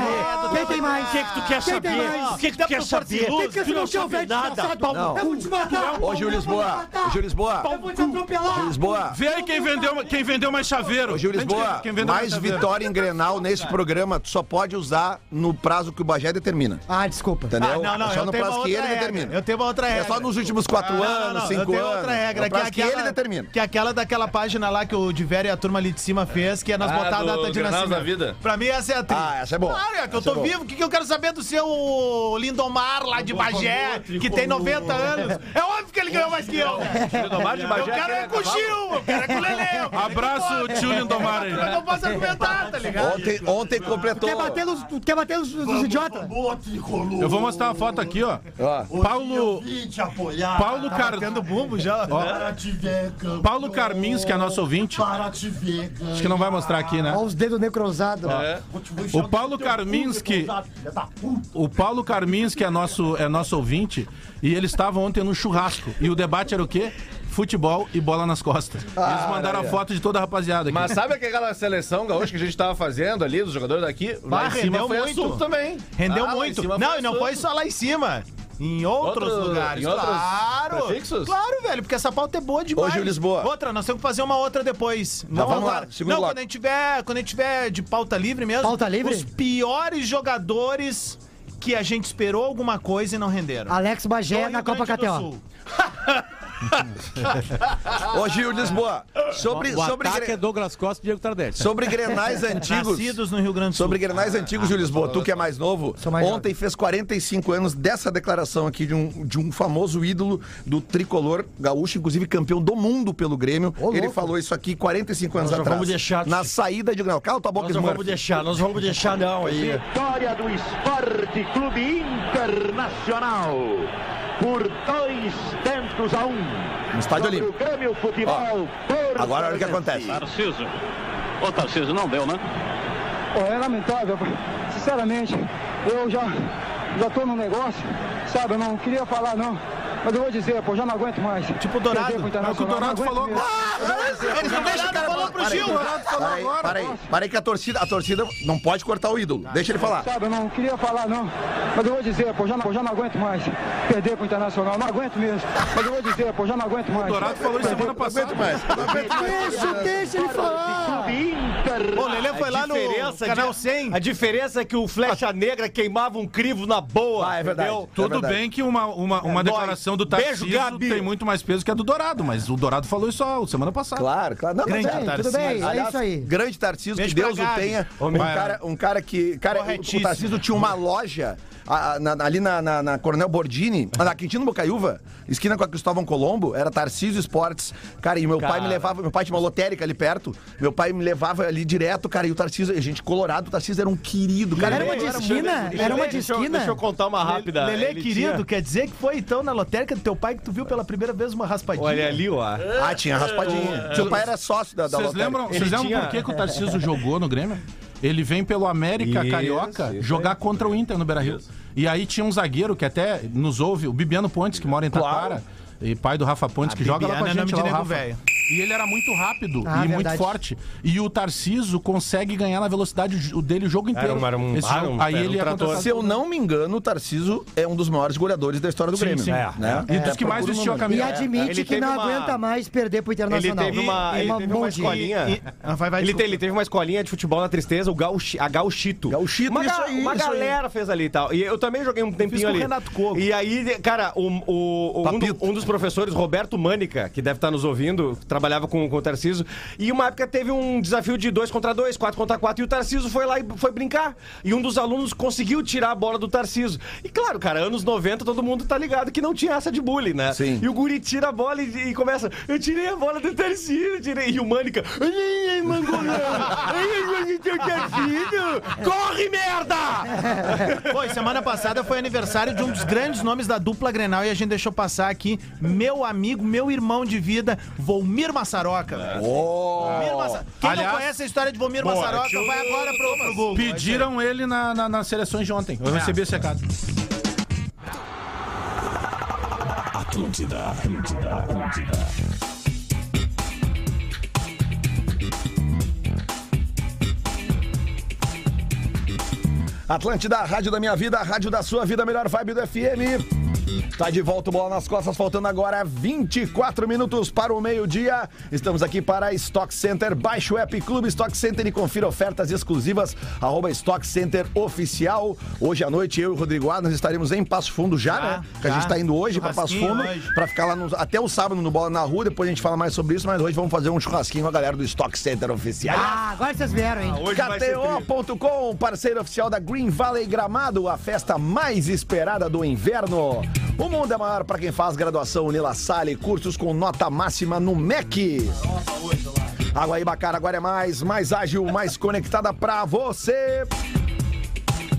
Quem tem mais? Que, que tu quer saber? O que, que tu quer saber? Tem que Tu não sabe nada. Não. Eu vou te matar. Ô, Gil Lisboa, ô, Gil Lisboa, Eu vou te atropelar. Gil Lisboa. Vê aí quem vendeu, quem vendeu mais chaveiro. Ô, Gil Lisboa, quem- quem vendeu mais chaveiro. vitória em Grenal nesse programa, tu só pode usar no prazo que o Bagé determina. Ah, desculpa. Entendeu? Ah, não, não, é só no prazo que ele regra. determina. Eu tenho uma outra É regra. só nos últimos quatro anos, cinco eu tenho anos. outra regra, É que, é aquela, ele determina. que é aquela daquela página lá que o Diver e a turma ali de cima fez, que é nas Ah, botadas da data de nascimento. Pra mim essa é a tri. Ah, essa é boa. Claro, é que eu tô é vivo. O que, que eu quero saber do seu Lindomar lá de Bagé, que tem 90 anos? É óbvio que ele ganhou mais que eu. Lindomar de Eu Bagé. quero é com o Gil, eu quero é com o Lelê. eu quero é Abraço, o tio Lindomar aí. Eu não posso argumentar, tá ligado? Ontem, ontem completou. Quer bater nos, tu quer bater nos, nos idiotas? Eu vou mostrar uma foto aqui, ó. Ó, Paulo. Paulo Car... Tendo bumbo já. Paulo Carmins, que é nosso ouvinte. Acho que não vai mostrar aqui, né? Olha os dedos necrosados. O Paulo O Paulo Karminski é nosso, é nosso ouvinte e ele estava ontem no churrasco. E o debate era o quê? Futebol e bola nas costas. Eles mandaram a foto de toda a rapaziada aqui. Mas sabe aquela seleção gaúcha que a gente tava fazendo ali, dos jogadores daqui? Bah, Lá em cima rendeu foi muito. também. Rendeu Ah, muito. Não, e não foi só lá em cima. Em outros Outro- lugares, em outros claro. prefixos? Claro, velho, porque essa pauta é boa demais. Ô, Gil Lisboa. Outra, nós temos que fazer uma outra depois. Não, vamos lá, segundo Não, bloco. quando a gente tiver, quando a gente tiver de pauta livre mesmo. Pauta livre? Os piores jogadores que a gente esperou alguma coisa e não renderam. Alex Bagé na Copa KTO. Ô, Gil Lisboa, sobre, o sobre, ataque gre- é Douglas Costa e Diego Tardelli. sobre grenais antigos. Nascidos no Rio Grande do Sul. Sobre grenais antigos, Gil Lisboa, tu que é mais novo, mais ontem fez 45 anos dessa declaração aqui de um, de um famoso ídolo do tricolor gaúcho, inclusive campeão do mundo pelo Grêmio. Ô, Ele falou isso aqui 45 anos Nós atrás. vamos deixar- Na saída de Grenal. Cala tua boca, Nós não vamos deixar, nós vamos deixar não aí. Vitória do Esporte Clube Internacional por dois tentos a um. No Estádio Olímpico. O Grêmio Futebol. Agora olha o que acontece. Tarciso. Ô Tarciso, não deu, né? Pô, é lamentável, sinceramente, eu já já tô no negócio, sabe, eu não queria falar não, Mas eu vou dizer, pô, já não aguento mais. Tipo o Dourado. Perder pro É o que o Internacional, Dourado não falou aguento agora. Eles não deixam o cara falou falar. pro Para aí, Gil. para aí, para aí, para aí que a torcida, a torcida não pode cortar o ídolo. Deixa ele falar. Sabe, eu não queria falar não, mas eu vou dizer, pô, já não, já não aguento mais perder pro Internacional, não aguento mesmo. Mas eu vou dizer, pô, já não aguento mais. O Dourado falou isso semana passada. Deixa, deixa ele falar. Ô, Lelê foi A lá no diferença canal de- 100. A diferença é que o Flecha Negra queimava um crivo na boa. Ah, é verdade. entendeu? Tudo verdade. bem que uma, uma, uma É, declaração do dói. Tarcísio Beijo, Gabi. tem muito mais peso que a do Dourado, mas o Dourado falou isso ó, semana passada. Claro, claro. Não, mas Grande é, Tarcísio. Tudo bem, é isso aí. Grande Tarcísio, que Deus o tenha. Um cara, um cara que. Cara, o- o. Tarcísio tinha uma loja a- na- ali na, na, na Coronel Bordini, na Quintino Bocaiúva, esquina com a Cristóvão Colombo, era Tarcísio Esportes. Cara, e meu pai me levava, meu pai tinha uma lotérica ali perto, meu pai me levava ali direto, cara, e o Tarcísio, a gente colorado, o Tarcísio era um querido, cara. Era uma de esquina? Era uma de Deixa eu- esquina? Deixa eu contar uma rápida. Lelê, Ele querido, tinha- quer dizer que foi então na lotérica do teu pai que tu viu pela primeira vez uma raspadinha? Olha ali, ó. Ah, tinha raspadinha. Meu pai era sócio da, da Vocês lotérica. lembram, lembram tinha- por que, que o Tarcísio jogou no Grêmio? Ele vem pelo América Isso, Carioca isso jogar contra o Inter no Beira-Rio. E aí tinha um zagueiro que até nos ouve, o Bibiano Pontes, que mora em Taquara, e pai do Rafa Pontes, que joga lá com a é gente nome lá, de velho. E ele era muito rápido Ah, e muito verdade. forte. E o Tarciso consegue ganhar na velocidade o dele o jogo inteiro. Era um- um- Esse ah, jogo. um- aí era um ele é contratado. Se eu não me engano, o Tarcísio é um dos maiores goleadores da história do Sim, Grêmio. sim. Né? E dos que mais vestiu a número. E camisa. admite Ele que teve não uma- aguenta mais perder pro Ele Internacional. teve uma, E- ele uma teve uma escolinha. E- ah, vai, vai, ele, desculpa. te- ele teve uma escolinha de futebol na tristeza, o Gauchi, a Gauchito. Gauchito, uma, isso aí, Uma isso aí. galera fez ali e tal. E eu também joguei um tempinho com o ali. Renato Cogo. E aí, cara, o, o- o- um, do- um dos professores, Roberto Mânica, que deve estar nos ouvindo, trabalhava com, com o Tarciso. E uma época teve um desafio de dois contra dois, quatro contra quatro, e o Tarciso foi lá e foi brincar. E um dos alunos conseguiu tirar a bola do Tarciso. E claro, cara, anos 90, todo mundo tá ligado que não tinha essa de bullying, né? Sim. E o guri tira a bola e, e começa. Eu tirei a bola do Tarcísio, eu tirei. E o Mânica. Ai, ai, mangolão! Ai, teu Tarcísio! Corre, merda! Pô, e semana passada foi aniversário de um dos grandes nomes da dupla Grenal e a gente deixou passar aqui meu amigo, meu irmão de vida, Volmir Massaroca. velho. Massa- Quem Aliás- não conhece a história de Volmir Massaroca, vai agora pro, pro Google. Pediram ele na, na- nas seleções de ontem. Eu recebi esse recado. Atlântida, a rádio da minha vida, a rádio da sua vida, a melhor vibe do FM. Tá de volta, o bola nas costas, faltando agora 24 minutos para o meio-dia. Estamos aqui para Stock Center. Baixe o app Clube Stock Center e confira ofertas exclusivas. Arroba Stock Center Oficial. Hoje à noite, eu e o Rodrigo Adams estaremos em Passo Fundo já, Já, né? Que a gente tá indo hoje para Passo Fundo para ficar lá no- até o sábado no Bola na Rua. Depois a gente fala mais sobre isso, mas hoje vamos fazer um churrasquinho com a galera do Stock Center Oficial. Ah, agora vocês vieram, hein? Tri. KTO.com, parceiro oficial da Green Valley Gramado, a festa mais esperada do inverno. O mundo é maior para quem faz graduação Unila Salle, cursos com nota máxima no MEC. Água Ibacara agora é mais, mais ágil, mais conectada para você.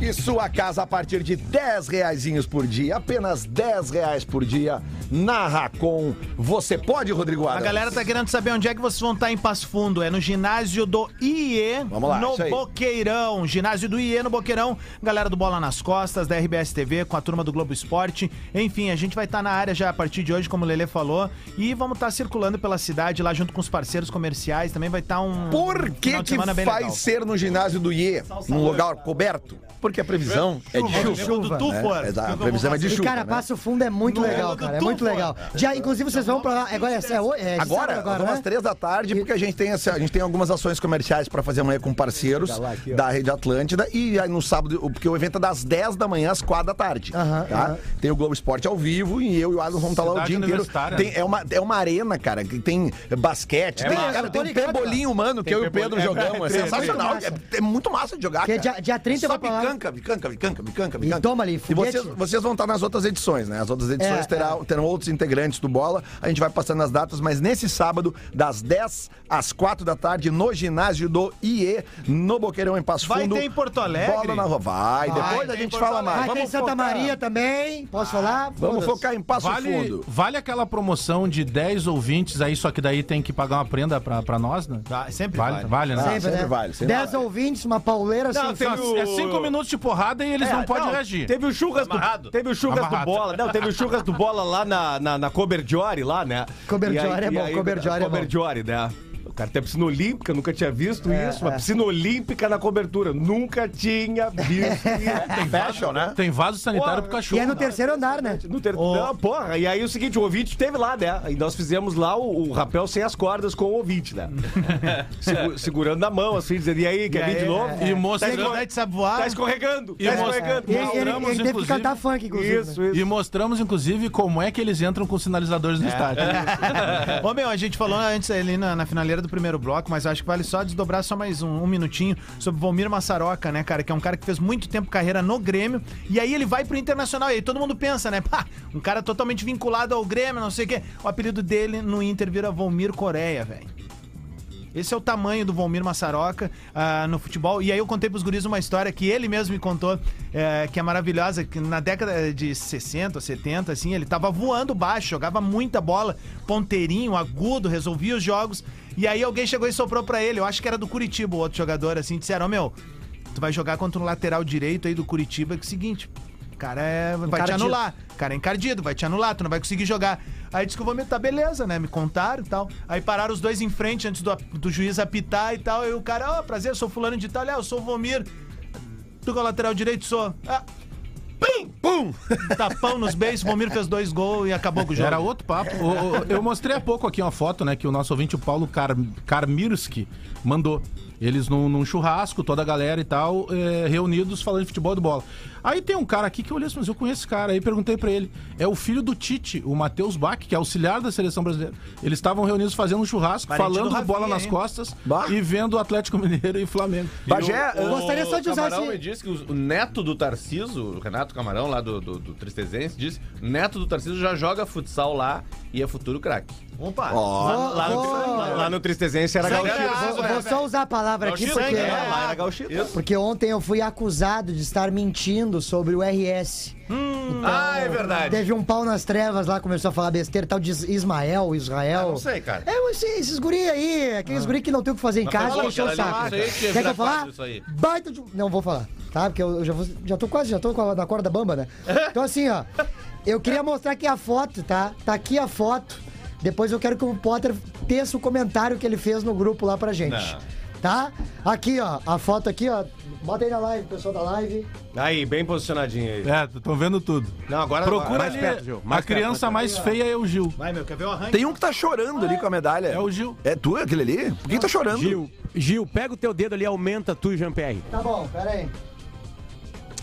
E sua casa a partir de 10 reaisinhos por dia, apenas 10 reais por dia na Racon. Você pode, Rodrigo A Adams? galera tá querendo saber onde é que vocês vão estar em Passo Fundo. É no ginásio do IE, Vamos lá, no. Boqueirão. Ginásio do IE no Boqueirão. Galera do Bola nas Costas, da RBS TV, com a turma do Globo Esporte. Enfim, a gente vai estar na área já a partir de hoje, como o Lelê falou. E vamos estar circulando pela cidade lá junto com os parceiros comerciais. Também vai estar um. Por que, que faz legal. ser no ginásio do IE, num lugar coberto? Porque a previsão é de Chuva, chuva. tu né? É, a previsão é de E, chuva. cara, né? Passo Fundo é muito legal, cara. É muito legal. Já, inclusive, vocês vão pra lá. Agora é, é, é Agora, agora, umas né? três da tarde, porque a gente tem essa, a gente tem algumas ações comerciais pra fazer amanhã com parceiros da Rede Atlântida e aí no sábado, porque o evento é das 10 da manhã às 4 da tarde. Aham, tá? aham. Tem o Globo Esporte ao vivo e eu e o Adam vamos estar lá o dia inteiro. Tem- né? é, uma, é uma arena, cara, que tem basquete, tem, massa. cara, tem um pebolinho humano que eu e o Pedro jogamos. É, é sensacional. É, é muito massa de jogar, Que é cara. dia- dia 30 eu vou pra lá. Bicanca, bicanca, bicanca, bicanca, bicanca. toma ali, E foguete. vocês, vocês vão estar nas outras edições, né? As outras edições É, terão, terão outros integrantes do Bola. A gente vai passando as datas, mas nesse sábado, das 10 às 4 da tarde, no ginásio do IE, no Boqueirão, em Passo Vai Fundo. ter em Porto Alegre? Bola na rua. Vai, depois tem a gente fala mais. Vai ter em Santa focar- Maria também. Posso falar? Vamos focar em Passo Vale, Fundo. vale aquela promoção de 10 ouvintes aí, só que daí tem que pagar uma prenda pra, pra nós, né? Vai, sempre Vale, vale. vale, né? Ah, Sempre, sempre né? vale, sempre 10 ouvintes, uma pauleira Não, sem tem o- É cinco minutos minutos de porrada e eles É, não podem não, reagir. Teve o churras do, Amarrado. teve o churras Amarrado. do bola. Não, teve o churras do bola lá na, na, na lá, né? Coberdiori E é bom, e é bom. Né? Cara tem a piscina olímpica, nunca tinha visto É, isso. Uma é. piscina olímpica na cobertura. Nunca tinha visto isso. Fashion, né? Tem vaso sanitário pro E cachorro. é no terceiro andar, né? No ter... Não, porra. E aí o seguinte, o ouvinte esteve lá, né? E nós fizemos lá o, o rapel sem as cordas com o ouvinte, né? Segu- segurando na mão, assim, dizendo, e aí, quer vir de aí, novo? E Tá mostrando, sabe voar. Tá escorregando, E tá escorregando. E ele, ele, Mostramos, ele teve que inclusive. cantar funk, inclusive. Isso, né? isso. e mostramos, inclusive, como é que eles entram com sinalizadores no estádio. Ô meu, a gente falou antes ali na, na finaleira do primeiro bloco, mas acho que vale só desdobrar só mais um, um minutinho sobre Valmir Massaroca, né, cara? Que é um cara que fez muito tempo carreira no Grêmio. E aí ele vai pro Internacional. E aí todo mundo pensa, né? Pá, um cara totalmente vinculado ao Grêmio, não sei o quê. O apelido dele no Inter vira Valmir Coreia, velho. Esse é o tamanho do Valmir Massaroca ah, no futebol. E aí eu contei pros guris uma história que ele mesmo me contou, eh, que é maravilhosa, que na década de 60, 70, assim, ele tava voando baixo, jogava muita bola, ponteirinho, agudo, resolvia os jogos. E aí alguém chegou e soprou pra ele, eu acho que era do Curitiba, o outro jogador, assim, disseram, ó, meu, tu vai jogar contra um lateral direito aí do Curitiba, que é o seguinte, o cara é, vai te Encardido. anular. O cara é encardido, vai te anular, tu não vai conseguir jogar. Aí disse que o Vomir tá beleza, né? Me contaram e tal. Aí pararam os dois em frente antes do, do juiz apitar e tal. E o cara, ó, prazer, eu sou fulano de tal. Ah, eu sou o Vomir. Tu que é o lateral direito, sou. Ah, pim, pum! Tapão nos beijos, o Vomir fez dois gols e acabou com o jogo. Era outro papo. O- o- eu mostrei há pouco aqui uma foto, né, que o nosso ouvinte, o Paulo Kar Karmirski, mandou. Eles num, num churrasco, toda a galera e tal, é, reunidos falando de futebol de bola. Aí tem um cara aqui que eu olhei assim, mas eu conheço esse cara. Aí perguntei pra ele. É o filho do Tite, o Matheus Bach, que é auxiliar da seleção brasileira. Eles estavam reunidos fazendo um churrasco, Parente falando do de bola Rafinha, nas hein? costas Bah. e vendo o Atlético Mineiro e Flamengo. Bagé, Eu gostaria só de usar Camarão esse- me disse que o neto do Tarciso, o Renato Camarão, lá do, do, do Tristezense, disse o neto do Tarciso já joga futsal lá e é futuro craque. Opa! ó, Lá, no, Vou- lá, lá no Tristezense era Sangue gauchito. é Vou, vou só usar a palavra aqui Gauchito, porque, sangue, É, lá era gauchito. porque ontem eu fui acusado de estar mentindo sobre o RS. Então, Ah, é verdade. Teve um pau nas trevas lá, começou a falar besteira, tal de Ismael, Israel. Ah, não sei, cara. É, esses, esses guri aí, aqueles guri que não tem o que fazer em Mas casa, fala, que encheu o saco. isso aí que Quer que eu falar? quadro, isso aí. Baita de... Não, vou falar, tá? Porque eu, eu já, vou, já tô quase, já tô com a- na corda bamba, né? Então assim, ó, eu queria mostrar aqui a foto, tá? Tá aqui a foto. Depois eu quero que o Potter teça o comentário que ele fez no grupo lá pra gente. Não. Tá? Aqui, ó, a foto aqui, ó. Bota aí na live, pessoal da live. Aí, bem posicionadinho aí. É, estão vendo tudo. Não, agora Procura agora- ali. perto, Gil, a mais perto, criança mais feia é o Gil. Vai, meu, quer ver o arranque? tem um que tá chorando ali com a medalha. É o Gil. É tu, aquele ali? Por que tá chorando? Gil, Gil, pega o teu dedo ali, aumenta tu e o Jean-Pierre. Tá bom, pera aí.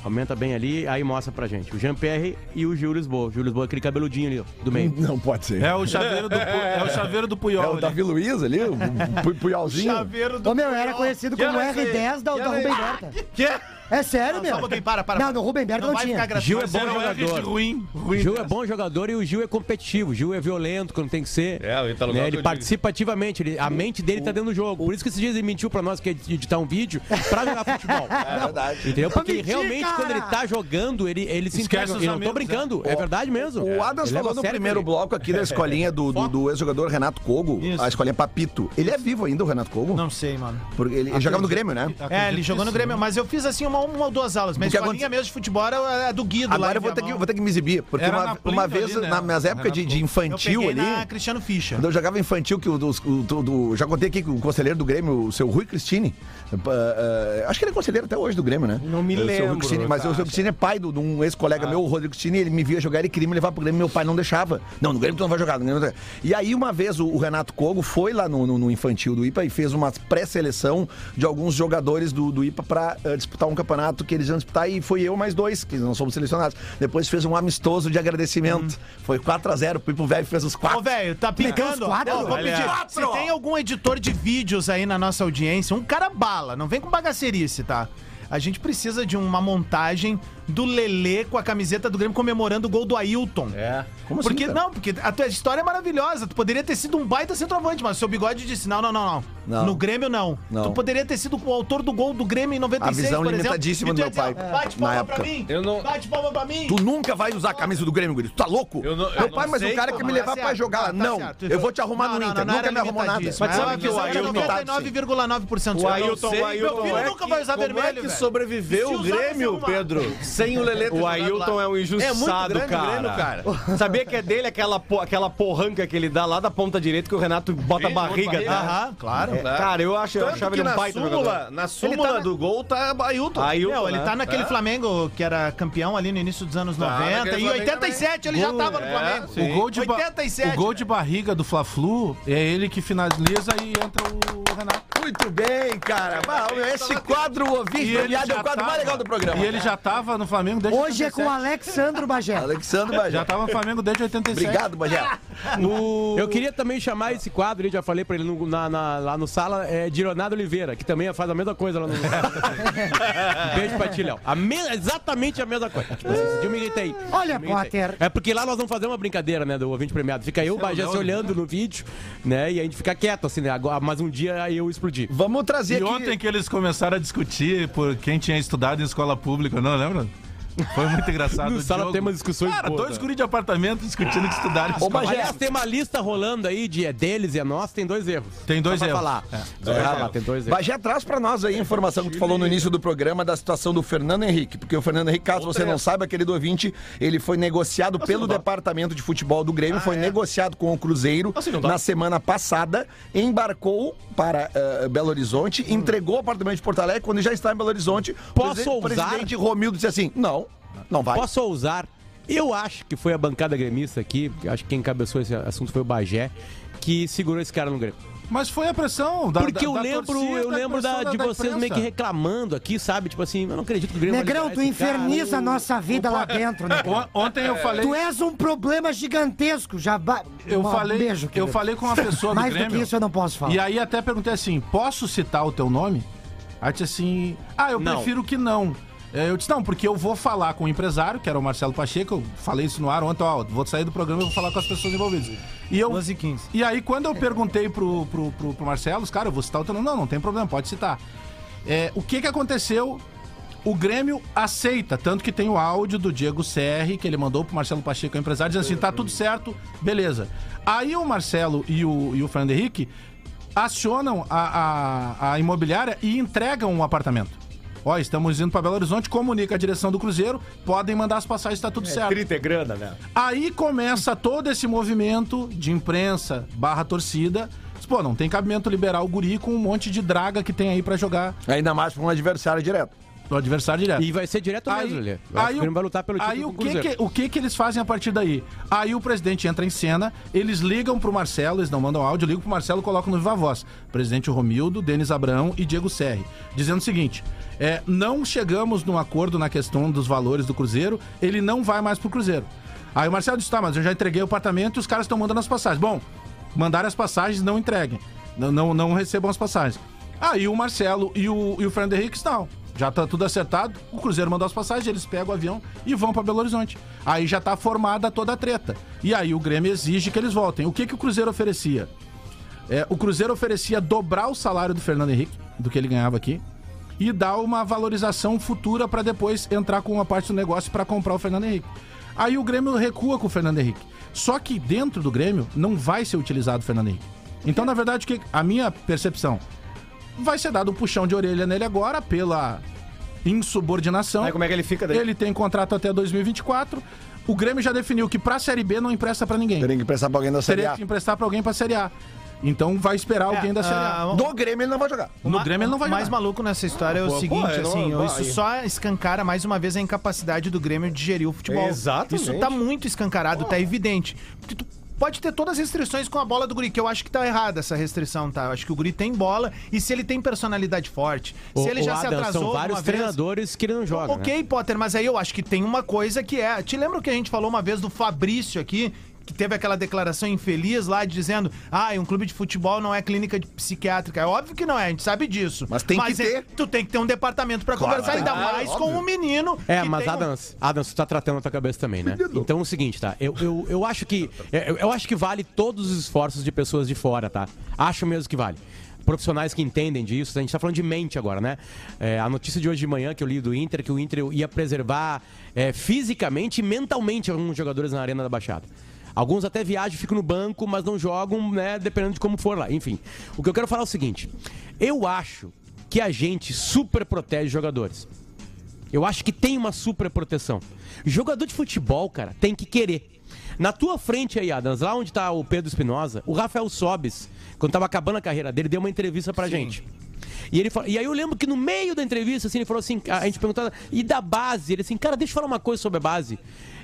Aumenta bem ali, aí mostra pra gente. O Jean-Pierre e o Gil Lisboa. O Gil Lisboa é aquele cabeludinho ali, ó, do meio. Não pode ser. É o chaveiro do, Pu- é o chaveiro do É Puyol. o ali. Davi Luiz ali, o Pu- Puyolzinho. Chaveiro do Ô, meu, eu era conhecido como Quero aí. R10 da, da Quero Rubem. Berta. Que? É sério, Não, meu? só um pouquinho, para, para. Não, no Rubem Berta não, vai tinha. Gil é bom jogador. ruim. ruim Gil é bom jogador e o Gil é competitivo. O Gil é violento quando tem que ser. É, o Ítalo né? Ele participa ativamente. ele- a mente dele tá dentro do jogo. Por isso que esses dias ele mentiu pra nós que ia editar um vídeo pra jogar futebol. É verdade. Entendeu? Porque mentir, realmente, cara! quando ele tá jogando, ele, ele se Esquece entrega. os E não tô amigos, brincando. É, verdade mesmo. O Adams Ele leva falou no primeiro ele. bloco aqui da escolinha do, do, do ex-jogador Renato Kogo, Isso. a escolinha Papito. Ele é vivo ainda, o Renato Kogo? Não sei, mano. Porque ele, ele jogava no Grêmio, né? É, ele jogou no Grêmio, mas eu fiz assim uma, uma ou duas aulas. Mas Porque escolinha mesmo de futebol era a do Guido lá. Agora em eu vou ter, que, Viamão. vou ter que me exibir, porque Era uma, na uma vez, ali, né? nas minhas épocas de, de Eu infantil peguei ali, na Cristiano Ficha. quando eu jogava infantil, que o, dos- o- do- do- já contei aqui que o conselheiro do Grêmio, o seu Rui Cristine, uh, uh, acho que ele é conselheiro até hoje do Grêmio, né? Não me O seu Rui lembro, Cristine, mas o seu Cristine é pai do- de um ex-colega meu, o Rodrigo Cristine, ele me via jogar, ele queria me levar pro Grêmio, meu pai não deixava. Não, no Grêmio tu não vai jogar. No Grêmio tu não vai. E aí uma vez o, o Renato Kogo foi lá no, no- no infantil do IPA e fez uma pré-seleção de alguns jogadores do, do IPA pra uh, disputar um campeonato que eles iam disputar e foi eu mais dois, que não somos selecionados. Depois fez um amistoso de agradecimento. Foi 4x0, o Ipo Velho fez os Ô, quatro. velho, tá picando. quatro? Ó, vou pedir. Quatro. Se tem algum editor de vídeos aí na nossa audiência, um cara bala, não vem com bagacerice, tá? A gente precisa de uma montagem do Lelê com a camiseta do Grêmio comemorando o gol do Ailton. É. Como assim, Porque, cara? não, porque a tua história é maravilhosa. Tu poderia ter sido um baita centroavante, mas o seu bigode disse: não, não, não, não. Não. No Grêmio, não. Não. Tu poderia ter sido o autor do gol do Grêmio em 96, A visão por exemplo. limitadíssima e tu do meu dizer, pai, Bate na palma pra mim. Eu não- Bate palma pra mim. Tu nunca vai usar a camisa do Grêmio, Guri. Tu tá louco? Eu não- eu Meu não pai, mas sei o cara quer como me é. levar Tá pra jogar lá. tá Não, certo. eu vou te arrumar Não, no não, Inter. não, Nunca me arrumou nada. Mas sabe uma que o visão de Ailton- 99,9% O Ailton, o Ailton Meu filho é nunca que- vai usar como vermelho, é que velho. sobreviveu Se o Grêmio, Pedro? Sem o Lelê O Ailton lá. é um injustiçado, É muito grande cara. Grêmio, cara. Sabia que é dele aquela, po- aquela porranca que ele dá lá da ponta direita que o Renato bota a barriga, tá? Aham, claro. É, Cara, eu, acho, eu achava que ele um na baita súmula, jogador. na súmula na- do gol tá Ailton. Ailton, Não, ele né? tá naquele É. Flamengo que era campeão ali no início dos anos Tá, 90. naquele E em Flamengo 87 ele já tava no é, Flamengo. O gol, de ba- 87. o gol de barriga do Fla-Flu é ele que finaliza e entra o Renato. Muito bem, cara. Ah, Esse quadro, o ouvinte premiado, é o quadro mais legal do programa. E ele já tava no Flamengo desde Hoje é com o 87. Alexandro Bagé. Alexandre Bajé. Já tava no Flamengo desde 87. Obrigado, Bajé. O... Eu queria também chamar esse quadro, eu já falei pra ele no- na- na- lá no sala, é de Leonardo Oliveira, que também faz a mesma coisa lá no. Beijo pra ti, Léo. A me- Exatamente a mesma coisa. Tipo assim, eu me irritei. Olha, me. Potter. É porque lá nós vamos fazer uma brincadeira, né, do ouvinte premiado. Fica eu, o Bagé, se olhando no vídeo, né, e a gente fica quieto, assim, né. Agora, mas um dia aí eu explodi. Vamos trazer E aqui... ontem que eles começaram a discutir por quem tinha estudado em escola pública, não lembra? Foi muito engraçado. No o sala tem umas discussões Cara, dois né? guri de apartamento discutindo que estudaram Ô, Aliás, tem uma lista rolando aí de é deles e é nosso, tem dois erros. Tem dois erros. falar. É. É, lá, tem dois erros. Bagé, traz pra nós aí a informação que tu falou no início do programa da situação do Fernando Henrique. Porque o Fernando Henrique, caso você não saiba, querido ouvinte, ele foi negociado pelo departamento de futebol do Grêmio, foi negociado com o Cruzeiro na semana passada, embarcou para eh, Belo Horizonte, entregou o apartamento de Porto Alegre. Quando já está em Belo Horizonte, o Posso presidente- o ousar? presidente Romildo disse assim: não, não vai. Posso ousar? Eu acho que foi a bancada gremista aqui, acho que quem encabeçou esse assunto foi o Bagé, que segurou esse cara no Grêmio. Mas foi a pressão da Porque da- eu da lembro, torcida, eu lembro da- de da vocês meio que reclamando aqui, sabe? Tipo assim, eu não acredito que o Grêmio Negrão, tu esse cara. inferniza a nossa vida lá dentro. On- Ontem eu falei. Tu és um problema gigantesco. Já ba... Eu Um falei, beijo, eu falei com uma pessoa do Mais do Grêmio. que isso eu não posso falar. E aí até perguntei assim: posso citar o teu nome? Aí disse assim: ah, eu Não. prefiro que não. É, Eu disse, não, porque eu vou falar com o empresário, que era o Marcelo Pacheco, eu falei isso no ar ontem, ó, vou sair do programa e vou falar com as pessoas envolvidas. E eu. 12 e 15. E aí, quando eu perguntei pro, pro, pro, pro Marcelo, os cara, eu vou citar o teu nome. Não, não tem problema, pode citar. É, o que que aconteceu? O Grêmio aceita, tanto que tem o áudio do Diego Serri, que ele mandou pro Marcelo Pacheco, o empresário, dizendo assim, tá tudo certo, beleza. Aí o Marcelo e o, e o Fernando Henrique acionam a, a, a imobiliária e entregam um apartamento. Ó, estamos indo para Belo Horizonte, comunica a direção do Cruzeiro, podem mandar as passagens, tá tudo certo. Trita é grana, né? Aí começa todo esse movimento de imprensa barra torcida. Pô, não tem cabimento liberar o guri com um monte de draga que tem aí pra jogar Ainda mais para um adversário direto. o adversário direto. E vai ser direto mesmo, Lelê. Eu acho que o Grêmio vai lutar pelo aí o que, Cruzeiro. que- o que que eles fazem a partir daí? Aí o presidente entra em cena, eles ligam pro Marcelo, eles não mandam áudio, ligam pro Marcelo e colocam no Viva Voz. Presidente Romildo, Denis Abrão e Diego Serri. Dizendo o seguinte: é, não chegamos num acordo na questão dos valores do Cruzeiro, ele não vai mais pro Cruzeiro. Aí o Marcelo disse: tá, mas eu já entreguei o apartamento e os caras estão mandando as passagens. Bom, mandaram as passagens, não entreguem. Não, não, não recebam as passagens. Aí o Marcelo e o, e o Fernando Henrique estão. Já tá tudo acertado. O Cruzeiro mandou as passagens, eles pegam o avião e vão para Belo Horizonte. Aí já tá formada toda a treta. E aí o Grêmio exige que eles voltem. O que, que o Cruzeiro oferecia? É, o Cruzeiro oferecia dobrar o salário do Fernando Henrique, do que ele ganhava aqui, e dar uma valorização futura para depois entrar com uma parte do negócio para comprar o Fernando Henrique. Aí o Grêmio recua com o Fernando Henrique. Só que dentro do Grêmio não vai ser utilizado o Fernando Henrique. Então, na verdade, que a minha percepção vai ser dado um puxão de orelha nele agora pela insubordinação. Aí como é que ele fica daí? Ele tem contrato até 2024. O Grêmio já definiu que pra Série B não empresta pra ninguém. Teria que emprestar pra alguém da Série Teria A. que emprestar pra alguém pra Série A. Então vai esperar alguém da Série A. Do Grêmio ele não vai jogar. No Grêmio ele não vai O mais jogar. maluco nessa história é o Pô, seguinte, pô, é, não, assim, vai. isso só escancara mais uma vez a incapacidade do Grêmio de gerir o futebol. Exatamente. Isso tá muito escancarado, tá evidente. Porque tu pode ter todas as restrições com a bola do Guri, que eu acho que tá errada essa restrição, tá? Eu acho que o Guri tem bola e se ele tem personalidade forte, se ele já se Adam, atrasou São vários vez, treinadores que ele não joga. Ok, né? Potter, mas aí eu acho que tem uma coisa que é. Te lembra que a gente falou uma vez do Fabrício aqui? Que teve aquela declaração infeliz lá dizendo: ah, um clube de futebol não é clínica de psiquiátrica. É óbvio que não é, a gente sabe disso. Mas tem que é- ter. Tu tem que ter um departamento pra conversar, ainda claro, mais óbvio. com um menino. É, que mas tem um- Adams, Adams, tu tá tratando a tua cabeça também, né? Então é o seguinte, tá? Eu, eu, eu acho que. Eu, eu acho que vale todos os esforços de pessoas de fora, tá? Acho mesmo que vale. Profissionais que entendem disso, a gente tá falando de mente agora, né? É, a notícia de hoje de manhã que eu li do Inter, que o Inter ia preservar é, fisicamente e mentalmente alguns jogadores na Arena da Baixada. Alguns até viajam, ficam no banco, mas não jogam, né? Dependendo de como for lá. Enfim, o que eu quero falar é o seguinte: eu acho que a gente super protege jogadores. Eu acho que tem uma super proteção. Jogador de futebol, cara, tem que querer. Na tua frente aí, Adams, lá onde tá o Pedro Espinosa, o Rafael Sobis, quando tava acabando a carreira dele, deu uma entrevista pra gente. E, ele, fa- e aí eu lembro que no meio da entrevista, assim, ele falou assim, a gente perguntou, e da base? Ele assim, cara, deixa eu falar uma coisa sobre a base.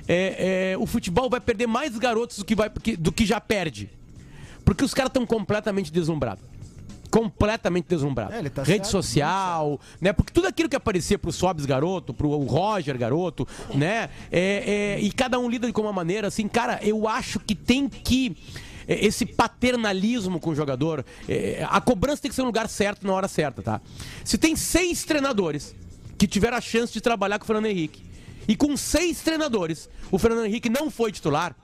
É, é, o futebol vai perder mais garotos do que, vai, do que já perde. Porque os caras estão completamente deslumbrados. Completamente deslumbrados. É, tá Rede certo, social, né? Porque tudo aquilo que aparecia pro Sobs garoto, pro Roger garoto, né? É, é, e cada um lida de uma maneira, assim, cara, eu acho que tem que. é, Esse paternalismo com o jogador, é, a cobrança tem que ser no lugar certo, na hora certa, tá? Se tem seis treinadores que tiveram a chance de trabalhar com o Fernando Henrique, e com seis treinadores, o Fernando Henrique não foi titular,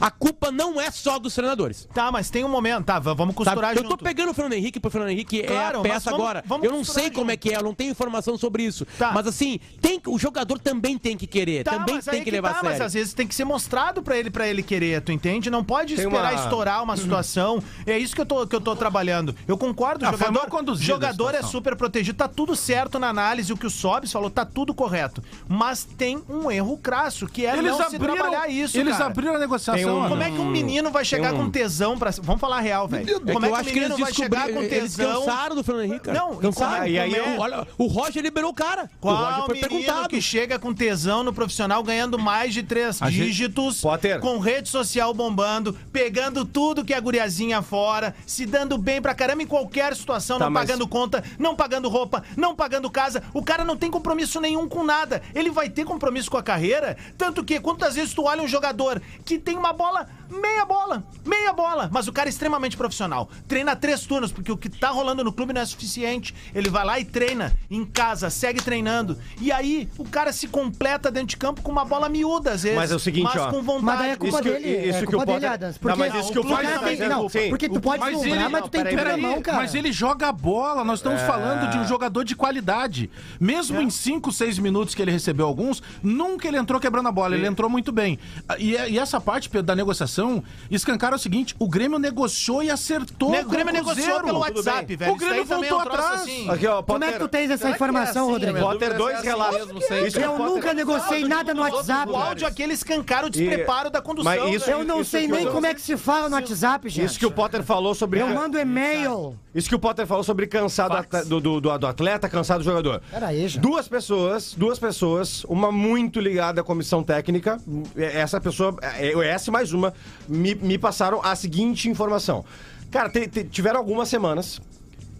a culpa não é só dos treinadores. Tá, mas tem um momento. Tá, vamos Sabe? costurar Eu junto. tô pegando o Fernando Henrique pro Fernando Henrique Claro, é a peça vamos- agora. vamos eu não sei como é junto. que é, eu não tenho informação sobre isso. Tá. Mas assim, tem, que- o jogador também tem que querer, Tá, também tem aí que levar tá, a sério. Mas às vezes tem que ser mostrado pra ele, pra ele querer, tu entende? Não pode Tem esperar uma- estourar uma situação. É isso que eu tô, que eu tô trabalhando. Eu concordo, Ah, jogador, mal conduzida jogador é super protegido, tá tudo certo na análise, o que o Sobs falou, tá tudo correto. Mas tem um erro crasso, que é Eles não se abriram, trabalhar isso, eles cara. abriram a negociação. Um- Ana. Como é que um menino vai chegar um- com tesão pra. Vamos falar real, velho. É Como que é eu que acho o que eles menino vai chegar com descobriram, eles tesão? cansaram do Fernando Henrique. Não, cansaram. e aí eu- Olha, o Roger liberou o cara. o Roger Qual foi menino perguntado. que chega com tesão no profissional ganhando mais de três dígitos, com rede social bombando, pegando tudo que a guriazinha fora, se dando bem pra caramba em qualquer situação, Tá, não mas- pagando conta, não pagando roupa, não pagando casa. O cara não tem compromisso nenhum com nada. Ele vai ter compromisso com a carreira, tanto que quantas vezes tu olha um jogador que tem uma bola, meia bola, meia bola, mas o cara é extremamente profissional. Treina três turnos, porque o que tá rolando no clube não é suficiente. Ele vai lá e treina em casa, segue treinando. E aí o cara se completa dentro de campo com uma bola miúda, às vezes. Mas é o seguinte, mas ó. com vontade. Mas daí é culpa Isso que- dele. isso é que culpa o dele, Potter-. Não, Porque mas isso que o o cara Potter tá tem- não, sim. Porque tu pode Mas deslumbrar, ele- mas tu tem tudo na mão, cara. mas ele joga a bola. Nós estamos falando de um jogador de qualidade. Mesmo em 5, 6 minutos que ele recebeu alguns, nunca ele entrou quebrando a bola. Ele entrou muito bem. E, e essa parte Pedro, da negociação escancara o seguinte: o Grêmio negociou e acertou. Ne- O Grêmio negociou pelo WhatsApp, velho. O Grêmio Isso é um voltou atrás. assim. Aqui, ó, Como é que tu tens essa informação, Rodrigo? Potter, dois relatos. Isso Eu Potter- nunca negociei nada no WhatsApp. O áudio é aquele escancara o despreparo da condução. Mas isso- velho. Eu não Isso sei nem como é que se fala no WhatsApp, gente. Isso que o Potter falou sobre. Eu mando e-mail. Isso que o Potter falou sobre cansado do, do, do- do atleta, cansado do jogador. Peraí, já. Duas pessoas, duas pessoas, uma muito ligada à comissão técnica, essa pessoa, é, essa e mais uma, me, me passaram a seguinte informação. Cara, te- te- tiveram algumas semanas,